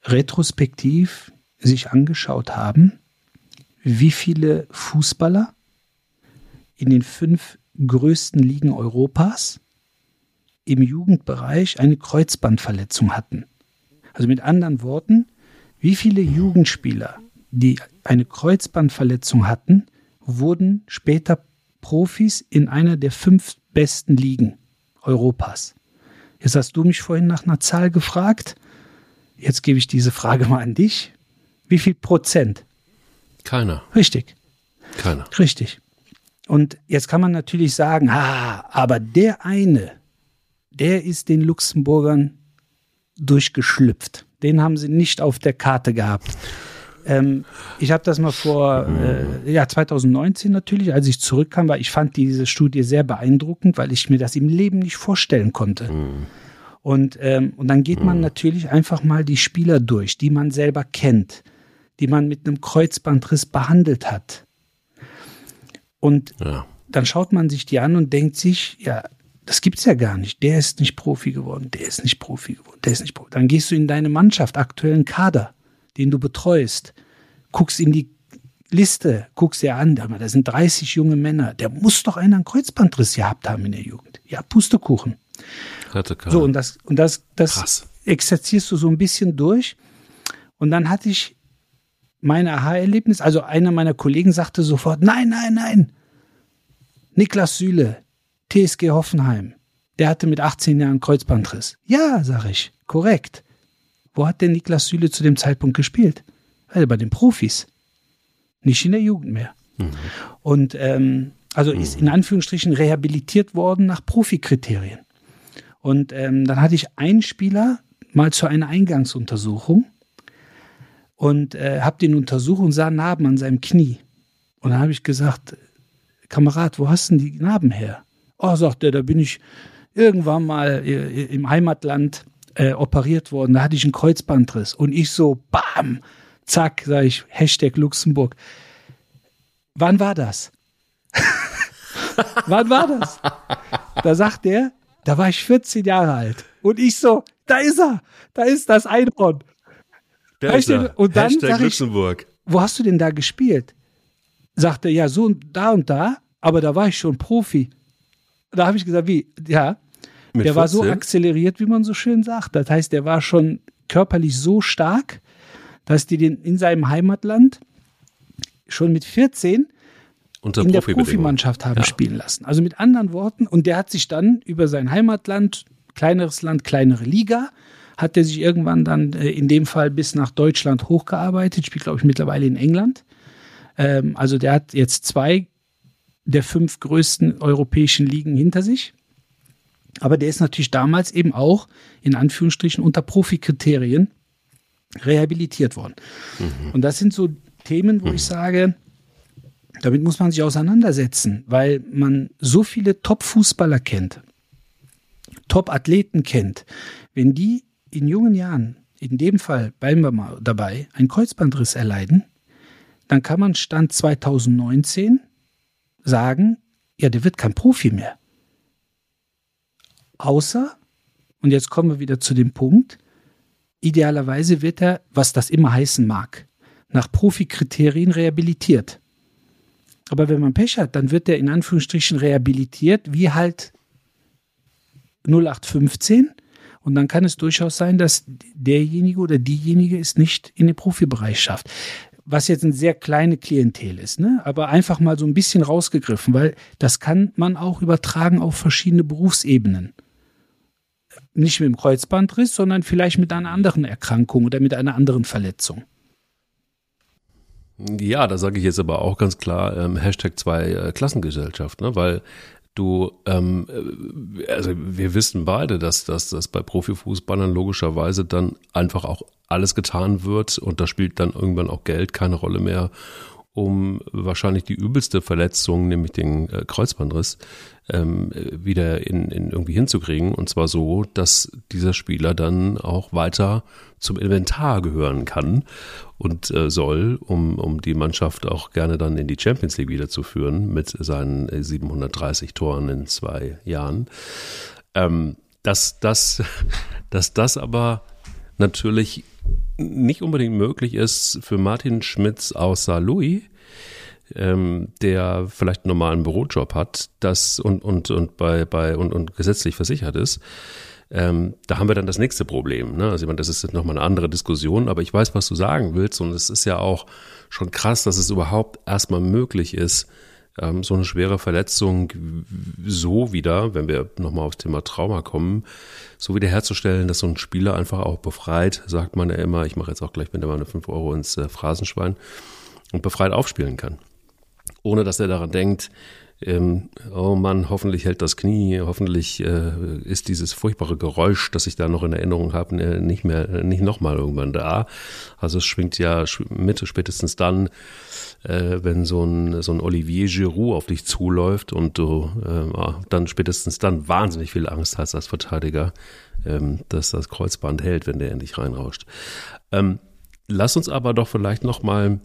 retrospektiv sich angeschaut haben, wie viele Fußballer in den fünf größten Ligen Europas im Jugendbereich eine Kreuzbandverletzung hatten. Also mit anderen Worten, wie viele Jugendspieler, die eine Kreuzbandverletzung hatten, wurden später Profis in einer der fünf besten Ligen Europas. Jetzt hast du mich vorhin nach einer Zahl gefragt. Jetzt gebe ich diese Frage mal an dich. Wie viel Prozent? Keiner. Richtig. Keiner. Richtig. Und jetzt kann man natürlich sagen, ah, aber der eine, der ist den Luxemburgern durchgeschlüpft. Den haben sie nicht auf der Karte gehabt. Ähm, ich habe das mal vor äh, ja, 2019 natürlich, als ich zurückkam, weil ich fand diese Studie sehr beeindruckend, weil ich mir das im Leben nicht vorstellen konnte. Mhm. Und, ähm, und dann geht man natürlich einfach mal die Spieler durch, die man selber kennt, die man mit einem Kreuzbandriss behandelt hat. Und Ja. dann schaut man sich die an und denkt sich, ja, das gibt's ja gar nicht. Der ist nicht Profi geworden, der ist nicht Profi geworden, der ist nicht Profi. Dann gehst du in deine Mannschaft, aktuellen Kader, den du betreust, guckst in die Liste, guckst dir an, da sind 30 junge Männer, der muss doch einen Kreuzbandriss gehabt haben in der Jugend. Ja, Pustekuchen. Hatte. So, und das, und das, das Krass. exerzierst du so ein bisschen durch. Und dann hatte ich mein Aha-Erlebnis. Also einer meiner Kollegen sagte sofort, nein, nein, nein. Niklas Süle, TSG Hoffenheim, der hatte mit 18 Jahren Kreuzbandriss. Ja, sag ich, korrekt. Wo hat denn Niklas Süle zu dem Zeitpunkt gespielt? Also bei den Profis. Nicht in der Jugend mehr. Und ähm, also ist in Anführungsstrichen rehabilitiert worden nach Profikriterien. Und ähm, dann hatte ich einen Spieler mal zu einer Eingangsuntersuchung und äh, habe den untersucht und sah Narben an seinem Knie. Und dann habe ich gesagt, Kamerad, wo hast denn die Narben her? Oh, sagt er, da bin ich irgendwann mal äh, im Heimatland äh, operiert worden. Da hatte ich einen Kreuzbandriss. Und ich so, bam, zack, sage ich, Hashtag Luxemburg. Wann war das? Wann war das? Da sagt er, da war ich 14 Jahre alt. Und ich so, da ist er, da ist das Einhorn. Weißt ist er. und dann Hashtag sag ich- Luxemburg. Wo hast du denn da gespielt? Sagt er, ja, so und da und da, aber da war ich schon Profi. Da habe ich gesagt, wie? Ja, Mit der war so 14? akzeleriert, wie man so schön sagt. Das heißt, der war schon körperlich so stark, dass die den in seinem Heimatland schon mit 14 Unter in der. Profimannschaft haben Ja. spielen lassen. Also mit anderen Worten, und der hat sich dann über sein Heimatland, kleineres Land, kleinere Liga, hat er sich irgendwann dann äh, in dem Fall bis nach Deutschland hochgearbeitet, spielt glaube ich mittlerweile in England. Ähm, also der hat jetzt zwei der fünf größten europäischen Ligen hinter sich. Aber der ist natürlich damals eben auch in Anführungsstrichen unter Profikriterien rehabilitiert worden. Und das sind so Themen, wo ich sage, damit muss man sich auseinandersetzen, weil man so viele Top-Fußballer kennt, Top-Athleten kennt. Wenn die in jungen Jahren, in dem Fall bleiben wir mal dabei, einen Kreuzbandriss erleiden, dann kann man Stand 2019 sagen, ja, der wird kein Profi mehr. Außer, und jetzt kommen wir wieder zu dem Punkt, idealerweise wird er, was das immer heißen mag, nach Profikriterien rehabilitiert. Aber wenn man Pech hat, dann wird er in Anführungsstrichen rehabilitiert, wie halt 0815. Und dann kann es durchaus sein, dass derjenige oder diejenige es nicht in den Profibereich schafft. Was jetzt eine sehr kleine Klientel ist, ne? aber einfach mal so ein bisschen rausgegriffen, weil das kann man auch übertragen auf verschiedene Berufsebenen. Nicht mit dem Kreuzbandriss, sondern vielleicht mit einer anderen Erkrankung oder mit einer anderen Verletzung. Ja, da sage ich jetzt aber auch ganz klar ähm, Hashtag zwei äh, Klassengesellschaft, ne? weil du, ähm, äh, also wir wissen beide, dass, dass, dass bei Profifußballern logischerweise dann einfach auch alles getan wird und da spielt dann irgendwann auch Geld keine Rolle mehr um wahrscheinlich die übelste Verletzung, nämlich den äh, Kreuzbandriss, ähm, wieder in, in irgendwie hinzukriegen. Und zwar so, dass dieser Spieler dann auch weiter zum Inventar gehören kann und äh, soll, um, um die Mannschaft auch gerne dann in die Champions League wiederzuführen mit seinen 730 Toren in zwei Jahren. Ähm, dass, dass, dass das aber natürlich nicht unbedingt möglich ist für Martin Schmitz außer Louis, ähm, der vielleicht einen normalen Bürojob hat, das und, und, und bei, bei und, und gesetzlich versichert ist. Ähm, da haben wir dann das nächste Problem. Ne? Also ich meine, das ist nochmal eine andere Diskussion, aber ich weiß, was du sagen willst und es ist ja auch schon krass, dass es überhaupt erstmal möglich ist, ähm, so eine schwere Verletzung so wieder, wenn wir nochmal aufs Thema Trauma kommen, so wieder herzustellen, dass so ein Spieler einfach auch befreit, sagt man ja immer, ich mache jetzt auch gleich mit der meine 5 Euro ins äh, Phrasenschwein und befreit aufspielen kann. Ohne dass er daran denkt, ähm, oh Mann, hoffentlich hält das Knie, hoffentlich äh, ist dieses furchtbare Geräusch, das ich da noch in Erinnerung habe, äh, nicht mehr, äh, nicht nochmal irgendwann da. Also es schwingt ja mit, spätestens dann, äh, wenn so ein, so ein Olivier Giroud auf dich zuläuft und du äh, dann spätestens dann wahnsinnig viel Angst hast als Verteidiger, ähm, dass das Kreuzband hält, wenn der endlich reinrauscht. Ähm, lass uns aber doch vielleicht nochmal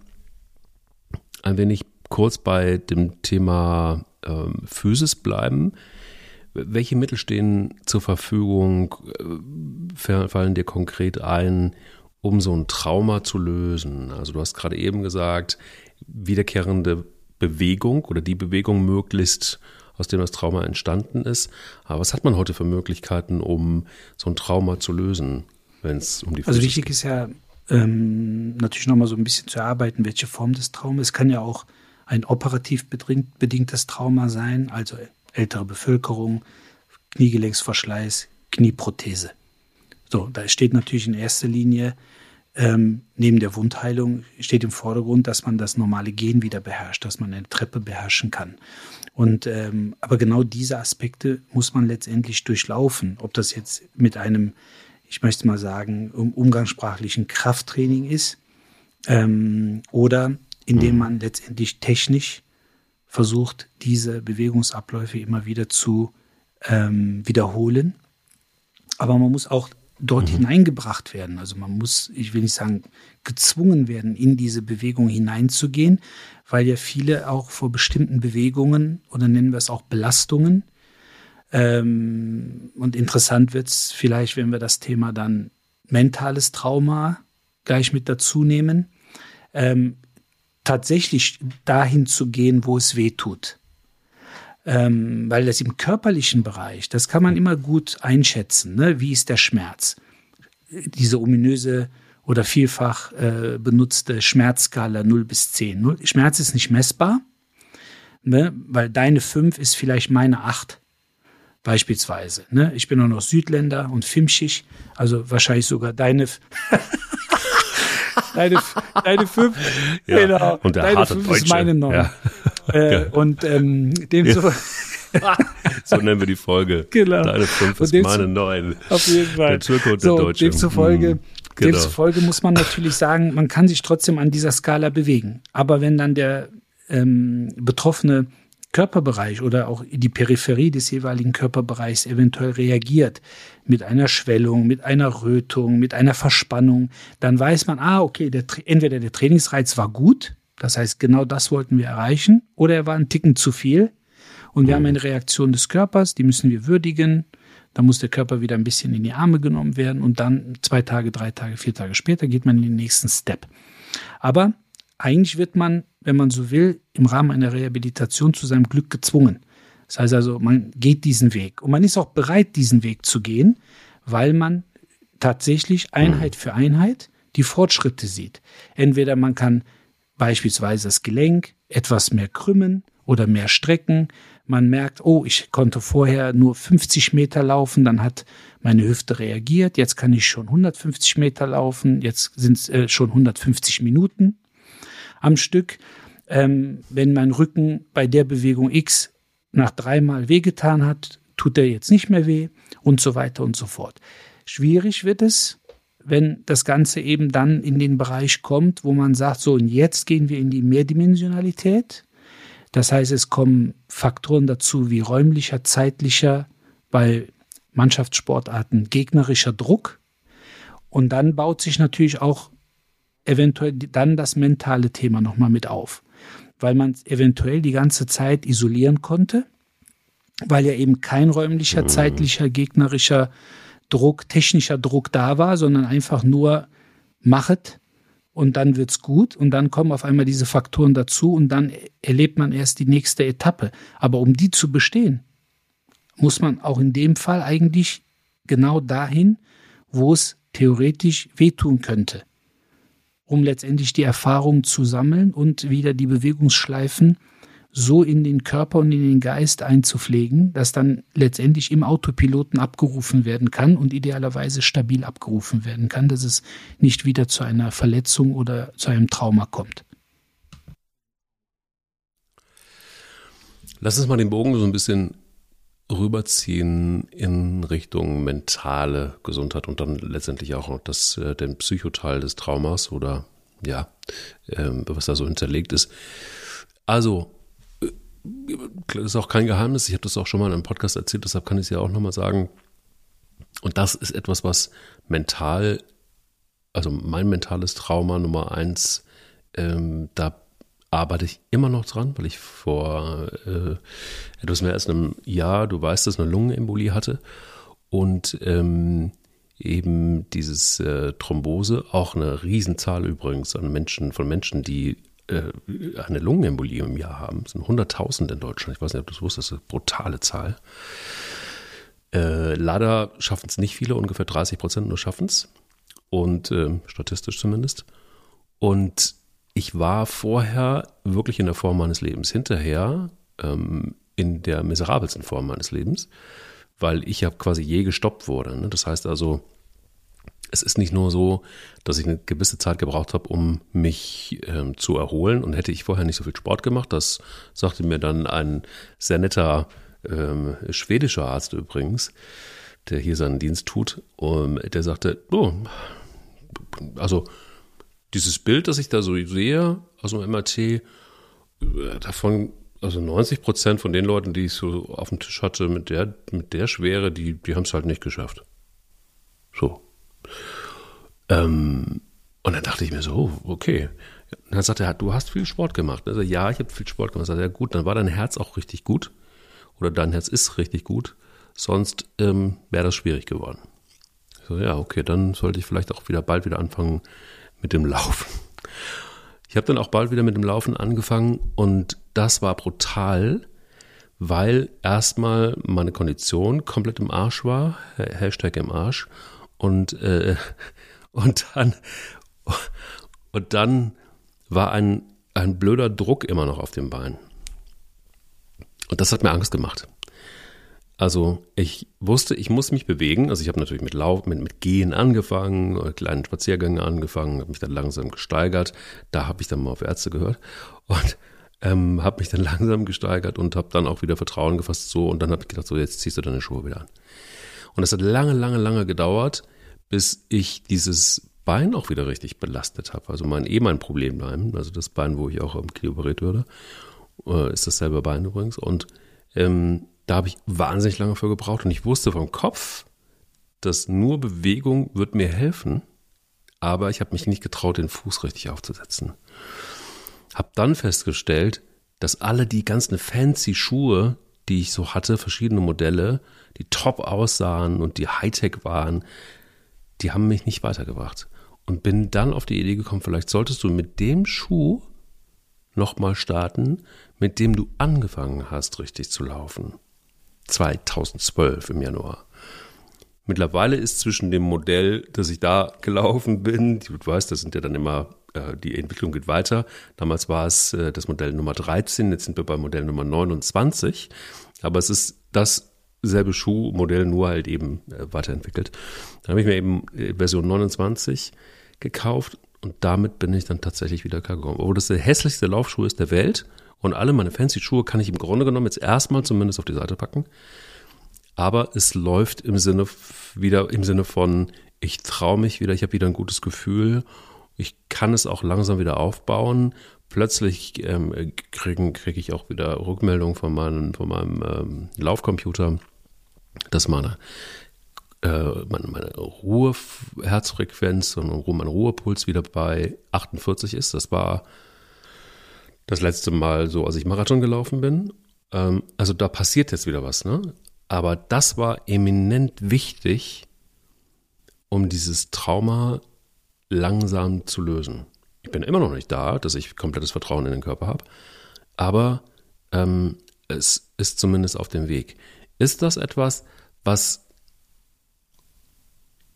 ein wenig kurz bei dem Thema Physis bleiben. Welche Mittel stehen zur Verfügung? Äh, fallen dir konkret ein, um so ein Trauma zu lösen? Also du hast gerade eben gesagt, wiederkehrende Bewegung oder die Bewegung möglichst, aus dem das Trauma entstanden ist. Aber was hat man heute für Möglichkeiten, um so ein Trauma zu lösen, wenn es um die Physis Also wichtig ist ja ähm, natürlich nochmal so ein bisschen zu erarbeiten, welche Form des Traumas. Es kann ja auch ein operativ bedingtes Trauma sein, also ältere Bevölkerung, Kniegelenksverschleiß, Knieprothese. So, da steht natürlich in erster Linie ähm, neben der Wundheilung steht im Vordergrund, dass man das normale Gehen wieder beherrscht, dass man eine Treppe beherrschen kann. Und ähm, aber genau diese Aspekte muss man letztendlich durchlaufen. Ob das jetzt mit einem, ich möchte mal sagen, um, umgangssprachlichen Krafttraining ist ähm, oder indem mhm. man letztendlich technisch versucht, diese Bewegungsabläufe immer wieder zu ähm, wiederholen. Aber man muss auch dort mhm. hineingebracht werden. Also man muss, ich will nicht sagen, gezwungen werden, in diese Bewegung hineinzugehen, weil ja viele auch vor bestimmten Bewegungen oder nennen wir es auch Belastungen. Ähm, und interessant wird es vielleicht, wenn wir das Thema dann mentales Trauma gleich mit dazu nehmen. Ähm, tatsächlich dahin zu gehen, wo es weh tut. Ähm, weil das im körperlichen Bereich, das kann man immer gut einschätzen. Ne? Wie ist der Schmerz? Diese ominöse oder vielfach äh, benutzte Schmerzskala 0 bis 10. 0, Schmerz ist nicht messbar, ne? weil deine 5 ist vielleicht meine 8 beispielsweise. Ne? Ich bin auch noch Südländer und Fimschig, also wahrscheinlich sogar deine. deine, deine fünf, ja, genau. Und der deine harte fünf Deutsche. ist meine neun. Ja. Äh, und ähm, demzu so nennen wir die Folge. Genau. Deine fünf ist meine neun. Auf jeden Fall. Der Türke und der so, Deutsche. Demzufolge, mhm. genau. demzufolge muss man natürlich sagen, man kann sich trotzdem an dieser Skala bewegen. Aber wenn dann der ähm, Betroffene Körperbereich oder auch die Peripherie des jeweiligen Körperbereichs eventuell reagiert mit einer Schwellung, mit einer Rötung, mit einer Verspannung, dann weiß man, ah, okay, der, entweder der Trainingsreiz war gut, das heißt, genau das wollten wir erreichen, oder er war ein Ticken zu viel und wir haben eine Reaktion des Körpers, die müssen wir würdigen. Da muss der Körper wieder ein bisschen in die Arme genommen werden und dann zwei Tage, drei Tage, vier Tage später geht man in den nächsten Step. Aber eigentlich wird man, wenn man so will, im Rahmen einer Rehabilitation zu seinem Glück gezwungen. Das heißt also, man geht diesen Weg und man ist auch bereit, diesen Weg zu gehen, weil man tatsächlich Einheit für Einheit die Fortschritte sieht. Entweder man kann beispielsweise das Gelenk etwas mehr krümmen oder mehr strecken. Man merkt, oh, ich konnte vorher nur 50 Meter laufen, dann hat meine Hüfte reagiert, jetzt kann ich schon 150 Meter laufen, jetzt sind es äh, schon 150 Minuten am Stück. Ähm, wenn mein Rücken bei der Bewegung X nach dreimal wehgetan hat, tut er jetzt nicht mehr weh und so weiter und so fort. Schwierig wird es, wenn das Ganze eben dann in den Bereich kommt, wo man sagt, so und jetzt gehen wir in die Mehrdimensionalität. Das heißt, es kommen Faktoren dazu wie räumlicher, zeitlicher, bei Mannschaftssportarten gegnerischer Druck. Und dann baut sich natürlich auch eventuell dann das mentale Thema nochmal mit auf, weil man eventuell die ganze Zeit isolieren konnte, weil ja eben kein räumlicher, mhm. zeitlicher, gegnerischer Druck, technischer Druck da war, sondern einfach nur machet und dann wird's gut und dann kommen auf einmal diese Faktoren dazu und dann erlebt man erst die nächste Etappe. Aber um die zu bestehen, muss man auch in dem Fall eigentlich genau dahin, wo es theoretisch wehtun könnte, um letztendlich die Erfahrung zu sammeln und wieder die Bewegungsschleifen so in den Körper und in den Geist einzupflegen, dass dann letztendlich im Autopiloten abgerufen werden kann und idealerweise stabil abgerufen werden kann, dass es nicht wieder zu einer Verletzung oder zu einem Trauma kommt. Lass uns mal den Bogen so ein bisschen rüberziehen in Richtung mentale Gesundheit und dann letztendlich auch das, äh, den Psychoteil des Traumas oder ja, äh, was da so hinterlegt ist. Also, äh, das ist auch kein Geheimnis, ich habe das auch schon mal in einem Podcast erzählt, deshalb kann ich es ja auch nochmal sagen. Und das ist etwas, was mental, also mein mentales Trauma Nummer eins, ähm, da arbeite ich immer noch dran, weil ich vor äh, etwas mehr als einem Jahr, du weißt, dass eine Lungenembolie hatte und ähm, eben dieses äh, Thrombose, auch eine Riesenzahl übrigens an Menschen, von Menschen, die äh, eine Lungenembolie im Jahr haben. Das sind 100.000 in Deutschland. Ich weiß nicht, ob du das wusstest, das ist eine brutale Zahl. Äh, leider schaffen es nicht viele, ungefähr 30 Prozent nur schaffen es. Und äh, statistisch zumindest. Und ich war vorher wirklich in der Form meines Lebens. Hinterher ähm, in der miserabelsten Form meines Lebens, weil ich ja quasi je gestoppt wurde. Ne? Das heißt also, es ist nicht nur so, dass ich eine gewisse Zeit gebraucht habe, um mich ähm, zu erholen. Und hätte ich vorher nicht so viel Sport gemacht, das sagte mir dann ein sehr netter ähm, schwedischer Arzt übrigens, der hier seinen Dienst tut, um, der sagte, oh, also dieses Bild, das ich da so sehe aus dem MRT, äh, davon, also 90 Prozent von den Leuten, die ich so auf dem Tisch hatte, mit der, mit der Schwere, die, die haben es halt nicht geschafft. So. Ähm, und dann dachte ich mir so, oh, okay. Und dann sagte er, du hast viel Sport gemacht. Also ja, ich habe viel Sport gemacht. Sagt er, ja gut, dann war dein Herz auch richtig gut. Oder dein Herz ist richtig gut. Sonst ähm, wäre das schwierig geworden. So, ja, okay, dann sollte ich vielleicht auch wieder bald wieder anfangen, mit dem Laufen. Ich habe dann auch bald wieder mit dem Laufen angefangen und das war brutal, weil erstmal meine Kondition komplett im Arsch war, Hashtag im Arsch und äh, und dann und dann war ein ein blöder Druck immer noch auf dem Bein und das hat mir Angst gemacht. Also ich wusste, ich muss mich bewegen. Also ich habe natürlich mit Lauf, mit, mit Gehen angefangen, kleinen Spaziergänge angefangen, habe mich dann langsam gesteigert. Da habe ich dann mal auf Ärzte gehört und ähm, habe mich dann langsam gesteigert und habe dann auch wieder Vertrauen gefasst so und dann habe ich gedacht, so jetzt ziehst du deine Schuhe wieder an. Und es hat lange, lange, lange gedauert, bis ich dieses Bein auch wieder richtig belastet habe. Also mein eh mein Problembein, also das Bein, wo ich auch am Knie operiert würde, äh, ist dasselbe Bein übrigens und ähm, da habe ich wahnsinnig lange für gebraucht und ich wusste vom Kopf, dass nur Bewegung wird mir helfen, aber ich habe mich nicht getraut, den Fuß richtig aufzusetzen. Hab dann festgestellt, dass alle die ganzen fancy Schuhe, die ich so hatte, verschiedene Modelle, die top aussahen und die Hightech waren, die haben mich nicht weitergebracht. Und bin dann auf die Idee gekommen, vielleicht solltest du mit dem Schuh nochmal starten, mit dem du angefangen hast, richtig zu laufen. 2012 im Januar. Mittlerweile ist zwischen dem Modell, das ich da gelaufen bin, du weißt, das sind ja dann immer, äh, die Entwicklung geht weiter. Damals war es äh, das Modell Nummer 13, jetzt sind wir bei Modell Nummer 29. Aber es ist dasselbe Schuhmodell, nur halt eben äh, weiterentwickelt. Dann habe ich mir eben Version 29 gekauft und damit bin ich dann tatsächlich wieder gekommen. Obwohl das der hässlichste Laufschuh ist der Welt und alle meine fancy Schuhe kann ich im Grunde genommen jetzt erstmal zumindest auf die Seite packen. Aber es läuft im Sinne wieder im Sinne von, ich traue mich wieder, ich habe wieder ein gutes Gefühl, ich kann es auch langsam wieder aufbauen. Plötzlich ähm, kriege krieg ich auch wieder Rückmeldungen von meinem, von meinem ähm, Laufcomputer, dass meine, äh, meine, meine Ruheherzfrequenz und mein Ruhepuls wieder bei 48 ist. Das war das letzte Mal so, als ich Marathon gelaufen bin. Ähm, also da passiert jetzt wieder was, ne? Aber das war eminent wichtig, um dieses Trauma langsam zu lösen. Ich bin immer noch nicht da, dass ich komplettes Vertrauen in den Körper habe, aber ähm, es ist zumindest auf dem Weg. Ist das etwas, was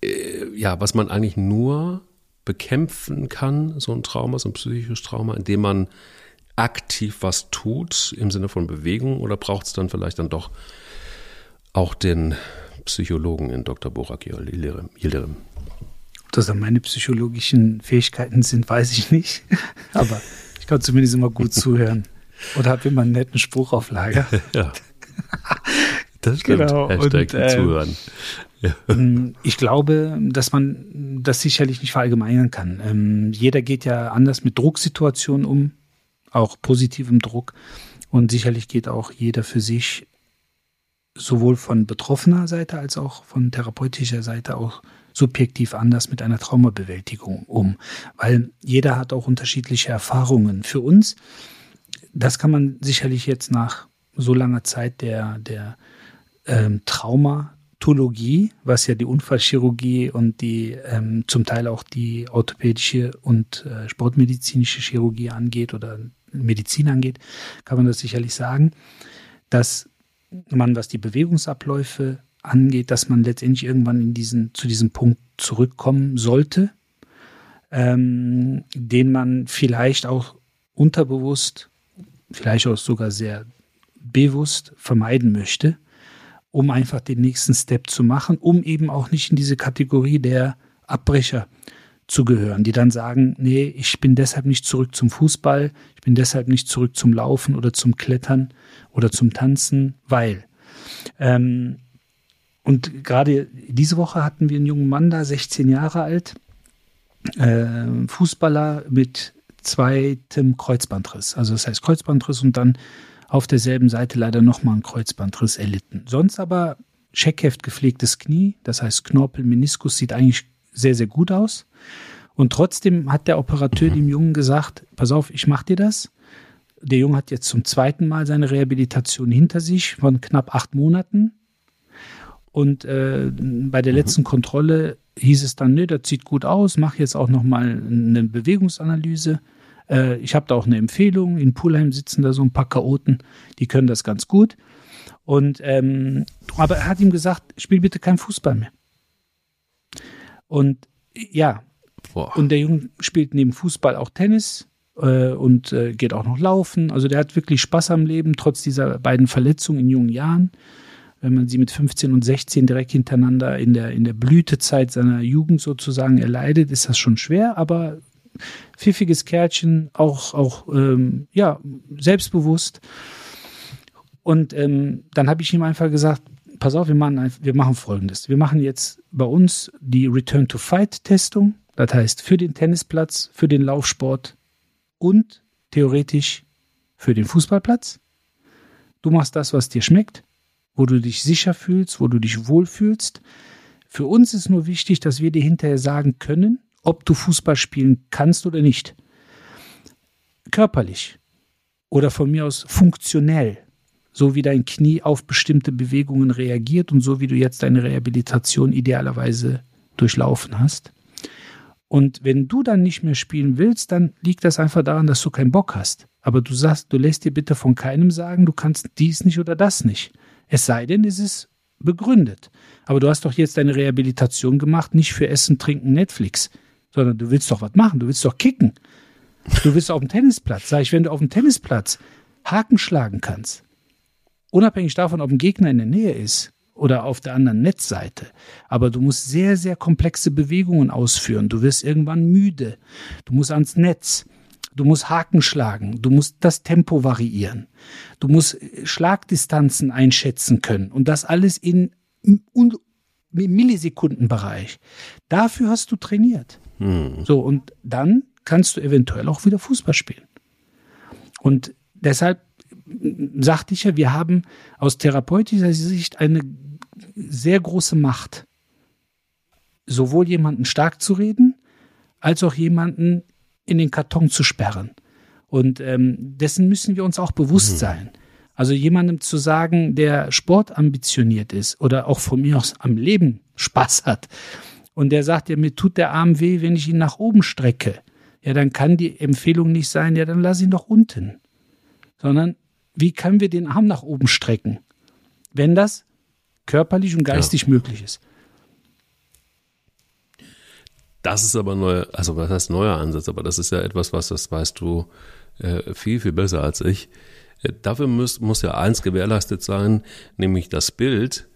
äh, ja, was man eigentlich nur bekämpfen kann, so ein Trauma, so ein psychisches Trauma, indem man aktiv was tut im Sinne von Bewegung oder braucht es dann vielleicht dann doch auch den Psychologen in Dr. Borak Yildirim? Ob das dann meine psychologischen Fähigkeiten sind, weiß ich nicht. Aber ich kann zumindest immer gut zuhören. Oder habe immer einen netten Spruch auf Lager. ja. Das stimmt. Genau. Hashtag Und, äh, zuhören. Ja. Ähm, ich glaube, dass man das sicherlich nicht verallgemeinern kann. Ähm, jeder geht ja anders mit Drucksituationen um auch positivem Druck. Und sicherlich geht auch jeder für sich sowohl von betroffener Seite als auch von therapeutischer Seite auch subjektiv anders mit einer Traumabewältigung um, weil jeder hat auch unterschiedliche Erfahrungen. Für uns, das kann man sicherlich jetzt nach so langer Zeit der, der ähm, Traumatologie, was ja die Unfallchirurgie und die ähm, zum Teil auch die orthopädische und äh, sportmedizinische Chirurgie angeht oder Medizin angeht, kann man das sicherlich sagen, dass man, was die Bewegungsabläufe angeht, dass man letztendlich irgendwann in diesen, zu diesem Punkt zurückkommen sollte, ähm, den man vielleicht auch unterbewusst, vielleicht auch sogar sehr bewusst vermeiden möchte, um einfach den nächsten Step zu machen, um eben auch nicht in diese Kategorie der Abbrecher zu gehören, die dann sagen, nee, ich bin deshalb nicht zurück zum Fußball, ich bin deshalb nicht zurück zum Laufen oder zum Klettern oder zum Tanzen, weil. Ähm, und gerade diese Woche hatten wir einen jungen Mann da, 16 Jahre alt, äh, Fußballer mit zweitem Kreuzbandriss. Also das heißt Kreuzbandriss und dann auf derselben Seite leider nochmal ein Kreuzbandriss erlitten. Sonst aber Checkheft gepflegtes Knie, das heißt Knorpel, Meniskus sieht eigentlich sehr, sehr gut aus. Und trotzdem hat der Operateur dem Jungen gesagt, pass auf, ich mach dir das. Der Junge hat jetzt zum zweiten Mal seine Rehabilitation hinter sich von knapp acht Monaten. Und äh, bei der letzten Kontrolle hieß es dann, nee, das sieht gut aus, mach jetzt auch nochmal eine Bewegungsanalyse. Äh, ich habe da auch eine Empfehlung. In Pulheim sitzen da so ein paar Chaoten, die können das ganz gut. Und ähm, aber er hat ihm gesagt, spiel bitte kein Fußball mehr. Und ja, Boah. und der Junge spielt neben Fußball auch Tennis äh, und äh, geht auch noch laufen. Also der hat wirklich Spaß am Leben, trotz dieser beiden Verletzungen in jungen Jahren. Wenn man sie mit 15 und 16 direkt hintereinander in der, in der Blütezeit seiner Jugend sozusagen erleidet, ist das schon schwer, aber pfiffiges Kerlchen, auch, auch ähm, ja, selbstbewusst. Und ähm, dann habe ich ihm einfach gesagt, pass auf, wir machen, wir machen folgendes. Wir machen jetzt bei uns die Return to Fight Testung. Das heißt, für den Tennisplatz, für den Laufsport und theoretisch für den Fußballplatz. Du machst das, was dir schmeckt, wo du dich sicher fühlst, wo du dich wohlfühlst. Für uns ist nur wichtig, dass wir dir hinterher sagen können, ob du Fußball spielen kannst oder nicht. Körperlich oder von mir aus funktionell so wie dein Knie auf bestimmte Bewegungen reagiert und so wie du jetzt deine Rehabilitation idealerweise durchlaufen hast. Und wenn du dann nicht mehr spielen willst, dann liegt das einfach daran, dass du keinen Bock hast. Aber du sagst, du lässt dir bitte von keinem sagen, du kannst dies nicht oder das nicht. Es sei denn, es ist begründet. Aber du hast doch jetzt deine Rehabilitation gemacht, nicht für Essen, Trinken, Netflix, sondern du willst doch was machen, du willst doch kicken. Du willst auf dem Tennisplatz. Sag ich, wenn du auf dem Tennisplatz Haken schlagen kannst, Unabhängig davon, ob ein Gegner in der Nähe ist oder auf der anderen Netzseite. Aber du musst sehr, sehr komplexe Bewegungen ausführen. Du wirst irgendwann müde. Du musst ans Netz. Du musst Haken schlagen. Du musst das Tempo variieren. Du musst Schlagdistanzen einschätzen können. Und das alles in Millisekundenbereich. Dafür hast du trainiert. Hm. So, und dann kannst du eventuell auch wieder Fußball spielen. Und deshalb sagte ich ja, wir haben aus therapeutischer Sicht eine sehr große Macht, sowohl jemanden stark zu reden, als auch jemanden in den Karton zu sperren. Und ähm, dessen müssen wir uns auch bewusst mhm. sein. Also jemandem zu sagen, der sportambitioniert ist oder auch von mir aus am Leben Spaß hat und der sagt, ja, mir tut der Arm weh, wenn ich ihn nach oben strecke, ja, dann kann die Empfehlung nicht sein, ja, dann lass ihn doch unten. Sondern wie können wir den Arm nach oben strecken, wenn das körperlich und geistig ja. möglich ist? Das ist aber neu, also was heißt neuer Ansatz, aber das ist ja etwas, was, das weißt du äh, viel, viel besser als ich. Äh, dafür muss, muss ja eins gewährleistet sein, nämlich das Bild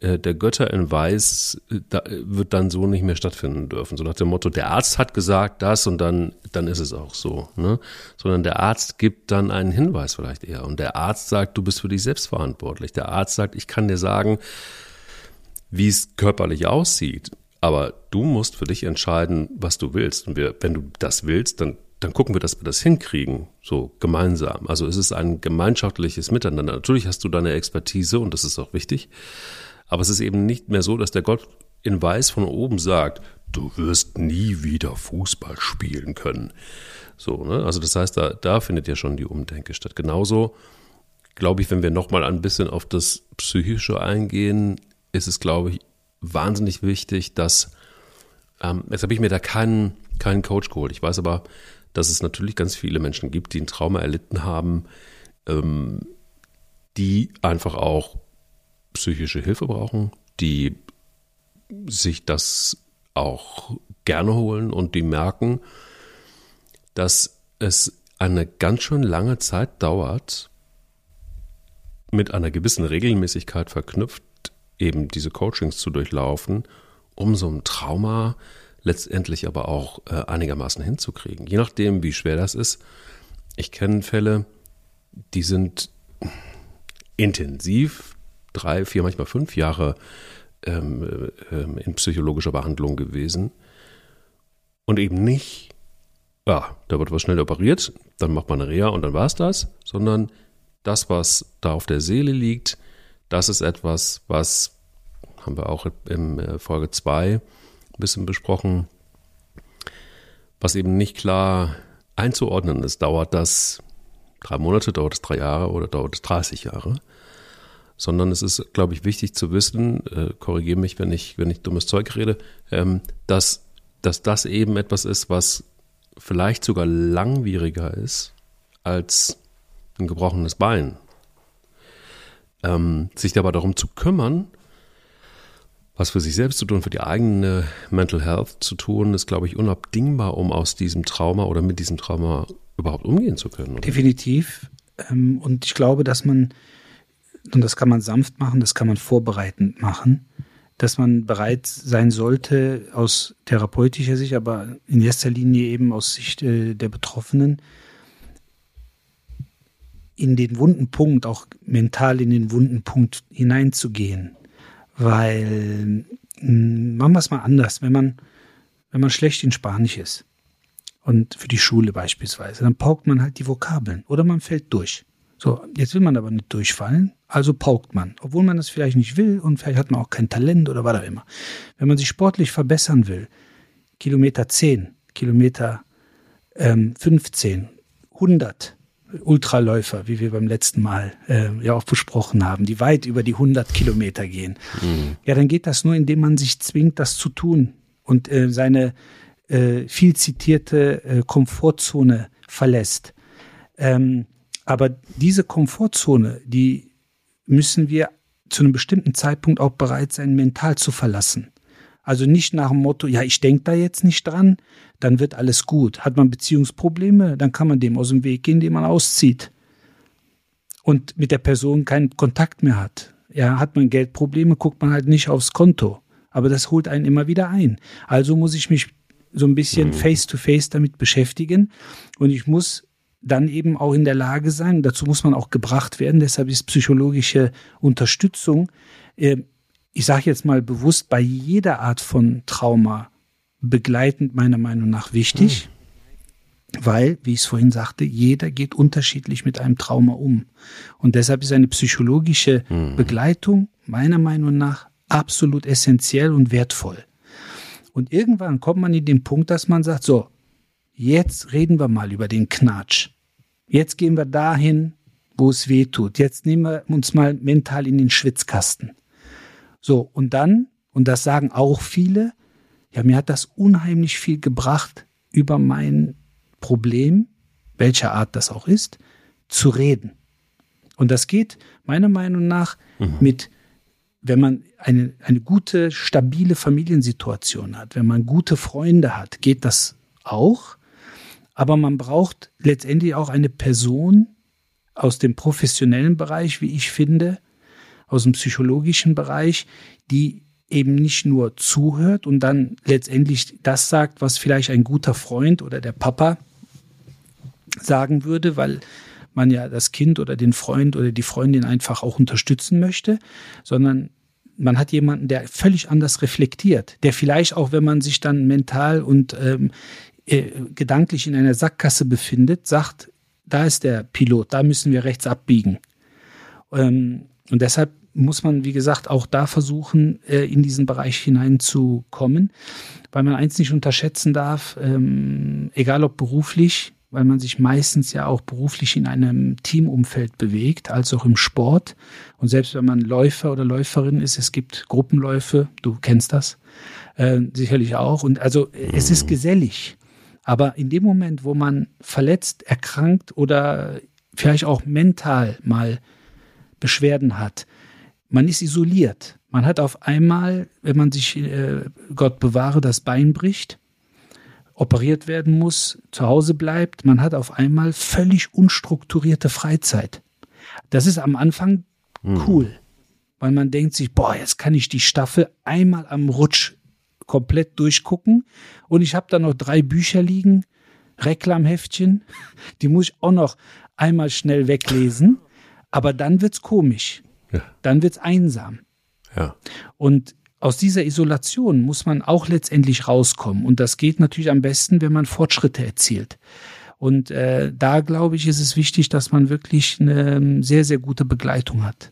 der Götter in Weiß äh, da, wird dann so nicht mehr stattfinden dürfen. So nach dem Motto, der Arzt hat gesagt das und dann, dann ist es auch so. Ne? Sondern der Arzt gibt dann einen Hinweis vielleicht eher. Und der Arzt sagt, du bist für dich selbst verantwortlich. Der Arzt sagt, ich kann dir sagen, wie es körperlich aussieht. Aber du musst für dich entscheiden, was du willst. Und wir, wenn du das willst, dann, dann gucken wir, dass wir das hinkriegen, so gemeinsam. Also es ist ein gemeinschaftliches Miteinander. Natürlich hast du deine Expertise und das ist auch wichtig. Aber es ist eben nicht mehr so, dass der Gott in Weiß von oben sagt, du wirst nie wieder Fußball spielen können. So, ne? Also das heißt, da, da findet ja schon die Umdenke statt. Genauso glaube ich, wenn wir nochmal ein bisschen auf das Psychische eingehen, ist es, glaube ich, wahnsinnig wichtig, dass, ähm, jetzt habe ich mir da keinen, keinen Coach geholt. Ich weiß aber, dass es natürlich ganz viele Menschen gibt, die ein Trauma erlitten haben, ähm, die einfach auch psychische Hilfe brauchen, die sich das auch gerne holen und die merken, dass es eine ganz schön lange Zeit dauert, mit einer gewissen Regelmäßigkeit verknüpft, eben diese Coachings zu durchlaufen, um so ein Trauma letztendlich aber auch äh, einigermaßen hinzukriegen. Je nachdem, wie schwer das ist. Ich kenne Fälle, die sind intensiv drei, vier, manchmal fünf Jahre ähm, ähm, in psychologischer Behandlung gewesen. Und eben nicht, ja, da wird was schnell operiert, dann macht man eine Reha und dann war es das, sondern das, was da auf der Seele liegt, das ist etwas, was haben wir auch in äh, Folge 2 ein bisschen besprochen, was eben nicht klar einzuordnen ist. Dauert das drei Monate, dauert es drei Jahre oder dauert es 30 Jahre? Sondern es ist, glaube ich, wichtig zu wissen, äh, korrigiere mich, wenn ich, wenn ich dummes Zeug rede, ähm, dass, dass das eben etwas ist, was vielleicht sogar langwieriger ist als ein gebrochenes Bein. Ähm, sich aber darum zu kümmern, was für sich selbst zu tun, für die eigene Mental Health zu tun, ist, glaube ich, unabdingbar, um aus diesem Trauma oder mit diesem Trauma überhaupt umgehen zu können. Oder? Definitiv. Ähm, und ich glaube, dass man und das kann man sanft machen, das kann man vorbereitend machen, dass man bereit sein sollte, aus therapeutischer Sicht, aber in erster Linie eben aus Sicht äh, der Betroffenen, in den wunden Punkt, auch mental in den wunden Punkt hineinzugehen. Weil, hm, machen wir es mal anders, wenn man, wenn man schlecht in Spanisch ist und für die Schule beispielsweise, dann paukt man halt die Vokabeln oder man fällt durch. So, jetzt will man aber nicht durchfallen, also paukt man, obwohl man das vielleicht nicht will und vielleicht hat man auch kein Talent oder was auch immer. Wenn man sich sportlich verbessern will, Kilometer 10, Kilometer ähm, 15, 100 Ultraläufer, wie wir beim letzten Mal äh, ja auch besprochen haben, die weit über die 100 Kilometer gehen. Mhm. Ja, dann geht das nur, indem man sich zwingt, das zu tun und äh, seine äh, viel zitierte äh, Komfortzone verlässt. Ähm, aber diese Komfortzone, die müssen wir zu einem bestimmten Zeitpunkt auch bereit sein, mental zu verlassen. Also nicht nach dem Motto, ja, ich denke da jetzt nicht dran, dann wird alles gut. Hat man Beziehungsprobleme, dann kann man dem aus dem Weg gehen, indem man auszieht und mit der Person keinen Kontakt mehr hat. Ja, hat man Geldprobleme, guckt man halt nicht aufs Konto. Aber das holt einen immer wieder ein. Also muss ich mich so ein bisschen face to face damit beschäftigen und ich muss dann eben auch in der Lage sein, dazu muss man auch gebracht werden, deshalb ist psychologische Unterstützung äh, ich sage jetzt mal bewusst, bei jeder Art von Trauma begleitend meiner Meinung nach wichtig, mhm. weil, wie ich es vorhin sagte, jeder geht unterschiedlich mit einem Trauma um. Und deshalb ist eine psychologische mhm. Begleitung meiner Meinung nach absolut essentiell und wertvoll. Und irgendwann kommt man in den Punkt, dass man sagt, so, jetzt reden wir mal über den Knatsch. Jetzt gehen wir dahin, wo es weh tut. Jetzt nehmen wir uns mal mental in den Schwitzkasten. So, und dann, und das sagen auch viele, ja, mir hat das unheimlich viel gebracht, über mein Problem, welcher Art das auch ist, zu reden. Und das geht meiner Meinung nach mhm. mit, wenn man eine, eine gute, stabile Familiensituation hat, wenn man gute Freunde hat, geht das auch. Aber man braucht letztendlich auch eine Person aus dem professionellen Bereich, wie ich finde, aus dem psychologischen Bereich, die eben nicht nur zuhört und dann letztendlich das sagt, was vielleicht ein guter Freund oder der Papa sagen würde, weil man ja das Kind oder den Freund oder die Freundin einfach auch unterstützen möchte, sondern man hat jemanden, der völlig anders reflektiert, der vielleicht auch, wenn man sich dann mental und ähm, äh, gedanklich in einer Sackgasse befindet, sagt, da ist der Pilot, da müssen wir rechts abbiegen. Ähm, und deshalb muss man, wie gesagt, auch da versuchen, äh, in diesen Bereich hineinzukommen, weil man eins nicht unterschätzen darf, ähm, egal ob beruflich, weil man sich meistens ja auch beruflich in einem Teamumfeld bewegt, als auch im Sport. Und selbst wenn man Läufer oder Läuferin ist, es gibt Gruppenläufe, du kennst das äh, sicherlich auch. Und also es ist gesellig. Aber in dem Moment, wo man verletzt, erkrankt oder vielleicht auch mental mal Beschwerden hat, man ist isoliert. Man hat auf einmal, wenn man sich, äh, Gott bewahre, das Bein bricht, operiert werden muss, zu Hause bleibt, man hat auf einmal völlig unstrukturierte Freizeit. Das ist am Anfang mhm. cool, weil man denkt sich, boah, jetzt kann ich die Staffel einmal am Rutsch komplett durchgucken und ich habe da noch drei Bücher liegen, Reklamheftchen, die muss ich auch noch einmal schnell weglesen, aber dann wird's komisch. Ja. Dann wird es einsam. Ja. Und aus dieser Isolation muss man auch letztendlich rauskommen. Und das geht natürlich am besten, wenn man Fortschritte erzielt. Und äh, da glaube ich, ist es wichtig, dass man wirklich eine ähm, sehr, sehr gute Begleitung hat.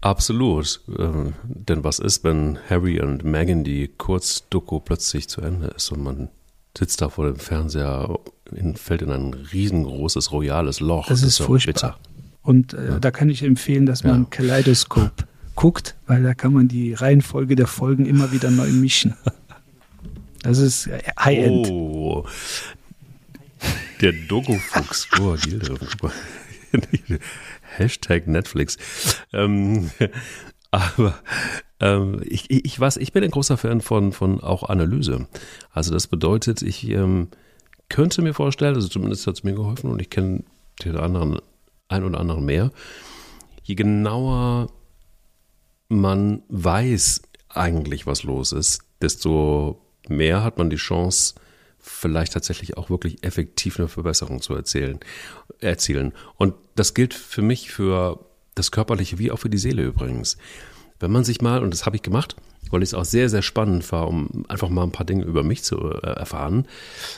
Absolut. Äh, denn was ist, wenn Harry und Meghan die Kurzdoku plötzlich zu Ende ist und man sitzt da vor dem Fernseher, in, fällt in ein riesengroßes royales Loch. Das, das ist, furchtbar. Bitter. Und äh, ja. da kann ich empfehlen, dass man ja. Kaleidoskop guckt, weil da kann man die Reihenfolge der Folgen immer wieder neu mischen. Das ist äh, High-End. Oh, der Dogo-Fuchs. Oh, Hashtag Netflix. Ähm, aber ähm, ich, ich weiß, ich bin ein großer Fan von, von auch Analyse. Also das bedeutet, ich ähm, könnte mir vorstellen, also zumindest hat es mir geholfen und ich kenne den anderen, ein oder anderen mehr, je genauer man weiß eigentlich, was los ist, desto mehr hat man die Chance, vielleicht tatsächlich auch wirklich effektiv eine Verbesserung zu erzählen, erzielen. Und das gilt für mich für das Körperliche wie auch für die Seele übrigens. Wenn man sich mal, und das habe ich gemacht, weil ich es auch sehr, sehr spannend war, um einfach mal ein paar Dinge über mich zu äh, erfahren,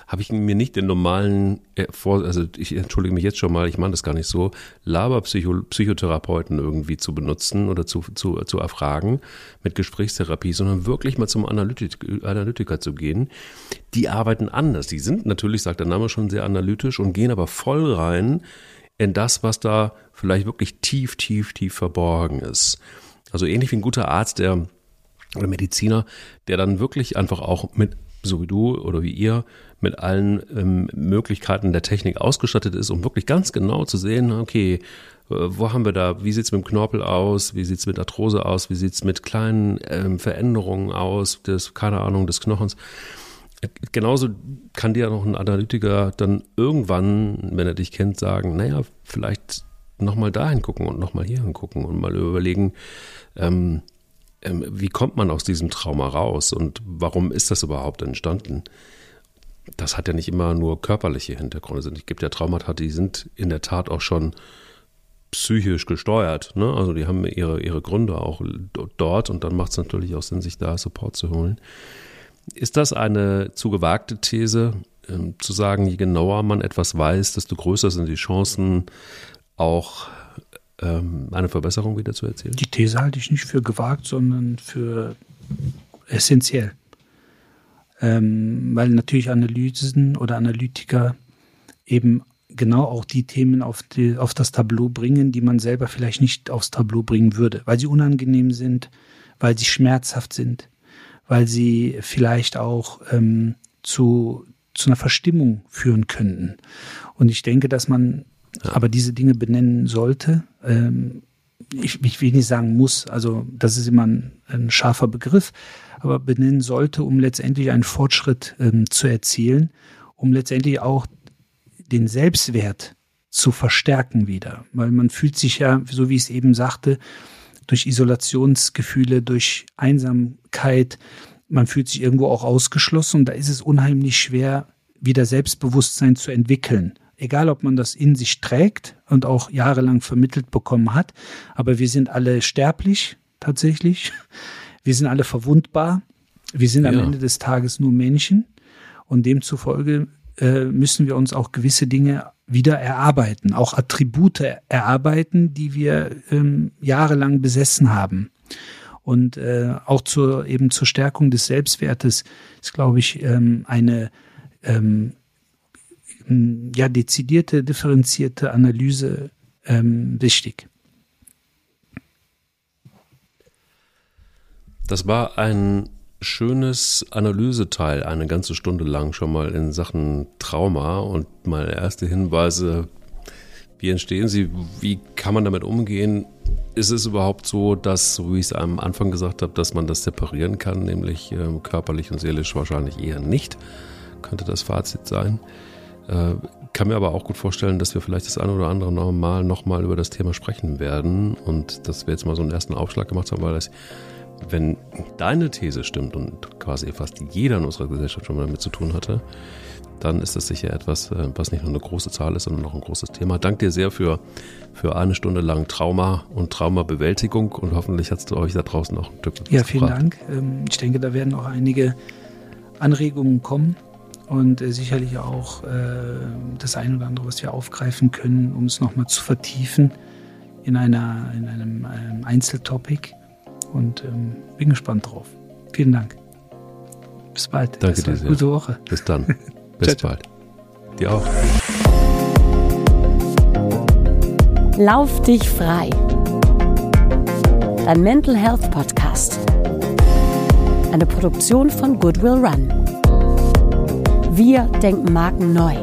habe ich mir nicht den normalen, äh, also ich entschuldige mich jetzt schon mal, ich meine das gar nicht so, Laberpsychotherapeuten irgendwie zu benutzen oder zu, zu, zu erfragen mit Gesprächstherapie, sondern wirklich mal zum Analytik, Analytiker zu gehen. Die arbeiten anders. Die sind natürlich, sagt der Name schon, sehr analytisch und gehen aber voll rein in das, was da vielleicht wirklich tief, tief, tief verborgen ist. Also ähnlich wie ein guter Arzt, der oder Mediziner, der dann wirklich einfach auch mit, so wie du oder wie ihr, mit allen ähm, Möglichkeiten der Technik ausgestattet ist, um wirklich ganz genau zu sehen, okay, äh, wo haben wir da, wie sieht's mit dem Knorpel aus, wie sieht's mit Arthrose aus, wie sieht's mit kleinen ähm, Veränderungen aus, des, keine Ahnung, des Knochens. Genauso kann dir noch ein Analytiker dann irgendwann, wenn er dich kennt, sagen, naja, vielleicht nochmal dahin gucken und nochmal hier hingucken und mal überlegen, ähm, ähm, wie kommt man aus diesem Trauma raus und warum ist das überhaupt entstanden? Das hat ja nicht immer nur körperliche Hintergründe. Es gibt ja Traumata, die sind in der Tat auch schon psychisch gesteuert. Ne? Also die haben ihre, ihre Gründe auch dort und dann macht es natürlich auch Sinn, sich da Support zu holen. Ist das eine zu gewagte These, ähm, zu sagen, je genauer man etwas weiß, desto größer sind die Chancen, auch ähm, eine Verbesserung wieder zu erzielen? Die These halte ich nicht für gewagt, sondern für essentiell. Ähm, weil natürlich Analysen oder Analytiker eben genau auch die Themen auf, die, auf das Tableau bringen, die man selber vielleicht nicht aufs Tableau bringen würde, weil sie unangenehm sind, weil sie schmerzhaft sind, weil sie vielleicht auch ähm, zu, zu einer Verstimmung führen könnten. Und ich denke, dass man aber diese Dinge benennen sollte. Ähm, ich, ich will nicht sagen muss, also das ist immer ein, ein scharfer Begriff, aber benennen sollte, um letztendlich einen Fortschritt ähm, zu erzielen, um letztendlich auch den Selbstwert zu verstärken wieder. Weil man fühlt sich ja, so wie ich es eben sagte, durch Isolationsgefühle, durch Einsamkeit, man fühlt sich irgendwo auch ausgeschlossen und da ist es unheimlich schwer, wieder Selbstbewusstsein zu entwickeln. Egal, ob man das in sich trägt und auch jahrelang vermittelt bekommen hat, aber wir sind alle sterblich tatsächlich. Wir sind alle verwundbar. Wir sind ja. am Ende des Tages nur Menschen und demzufolge äh, müssen wir uns auch gewisse Dinge wieder erarbeiten, auch Attribute erarbeiten, die wir ähm, jahrelang besessen haben. Und äh, auch zur eben zur Stärkung des Selbstwertes ist, glaube ich, ähm, eine ähm, ja dezidierte, differenzierte Analyse ähm, wichtig. Das war ein schönes Analyseteil, eine ganze Stunde lang schon mal in Sachen Trauma und mal erste Hinweise, wie entstehen sie, wie kann man damit umgehen? Ist es überhaupt so, dass, so wie ich es am Anfang gesagt habe, dass man das separieren kann, nämlich äh, körperlich und seelisch wahrscheinlich eher nicht? Könnte das Fazit sein. Äh, kann mir aber auch gut vorstellen, dass wir vielleicht das eine oder andere Mal nochmal über das Thema sprechen werden und dass wir jetzt mal so einen ersten Aufschlag gemacht haben, weil das wenn deine These stimmt und quasi fast jeder in unserer Gesellschaft schon mal damit zu tun hatte, dann ist das sicher etwas, äh, was nicht nur eine große Zahl ist, sondern auch ein großes Thema. Dank dir sehr für, für eine Stunde lang Trauma und Traumabewältigung und hoffentlich hat es euch da draußen auch ein Stück Ja, vielen gebracht. Dank. Ähm, ich denke, da werden auch einige Anregungen kommen und äh, sicherlich auch äh, das eine oder andere, was wir aufgreifen können, um es nochmal zu vertiefen in, einer, in einem ähm, Einzeltopic und ähm, bin gespannt drauf. Vielen Dank. Bis bald. Danke dir sehr. Gute Woche. Bis dann. Bis ciao, bald. Ciao. Dir auch. Lauf dich frei. Dein Mental Health Podcast. Eine Produktion von Goodwill Run. Wir denken Marken neu.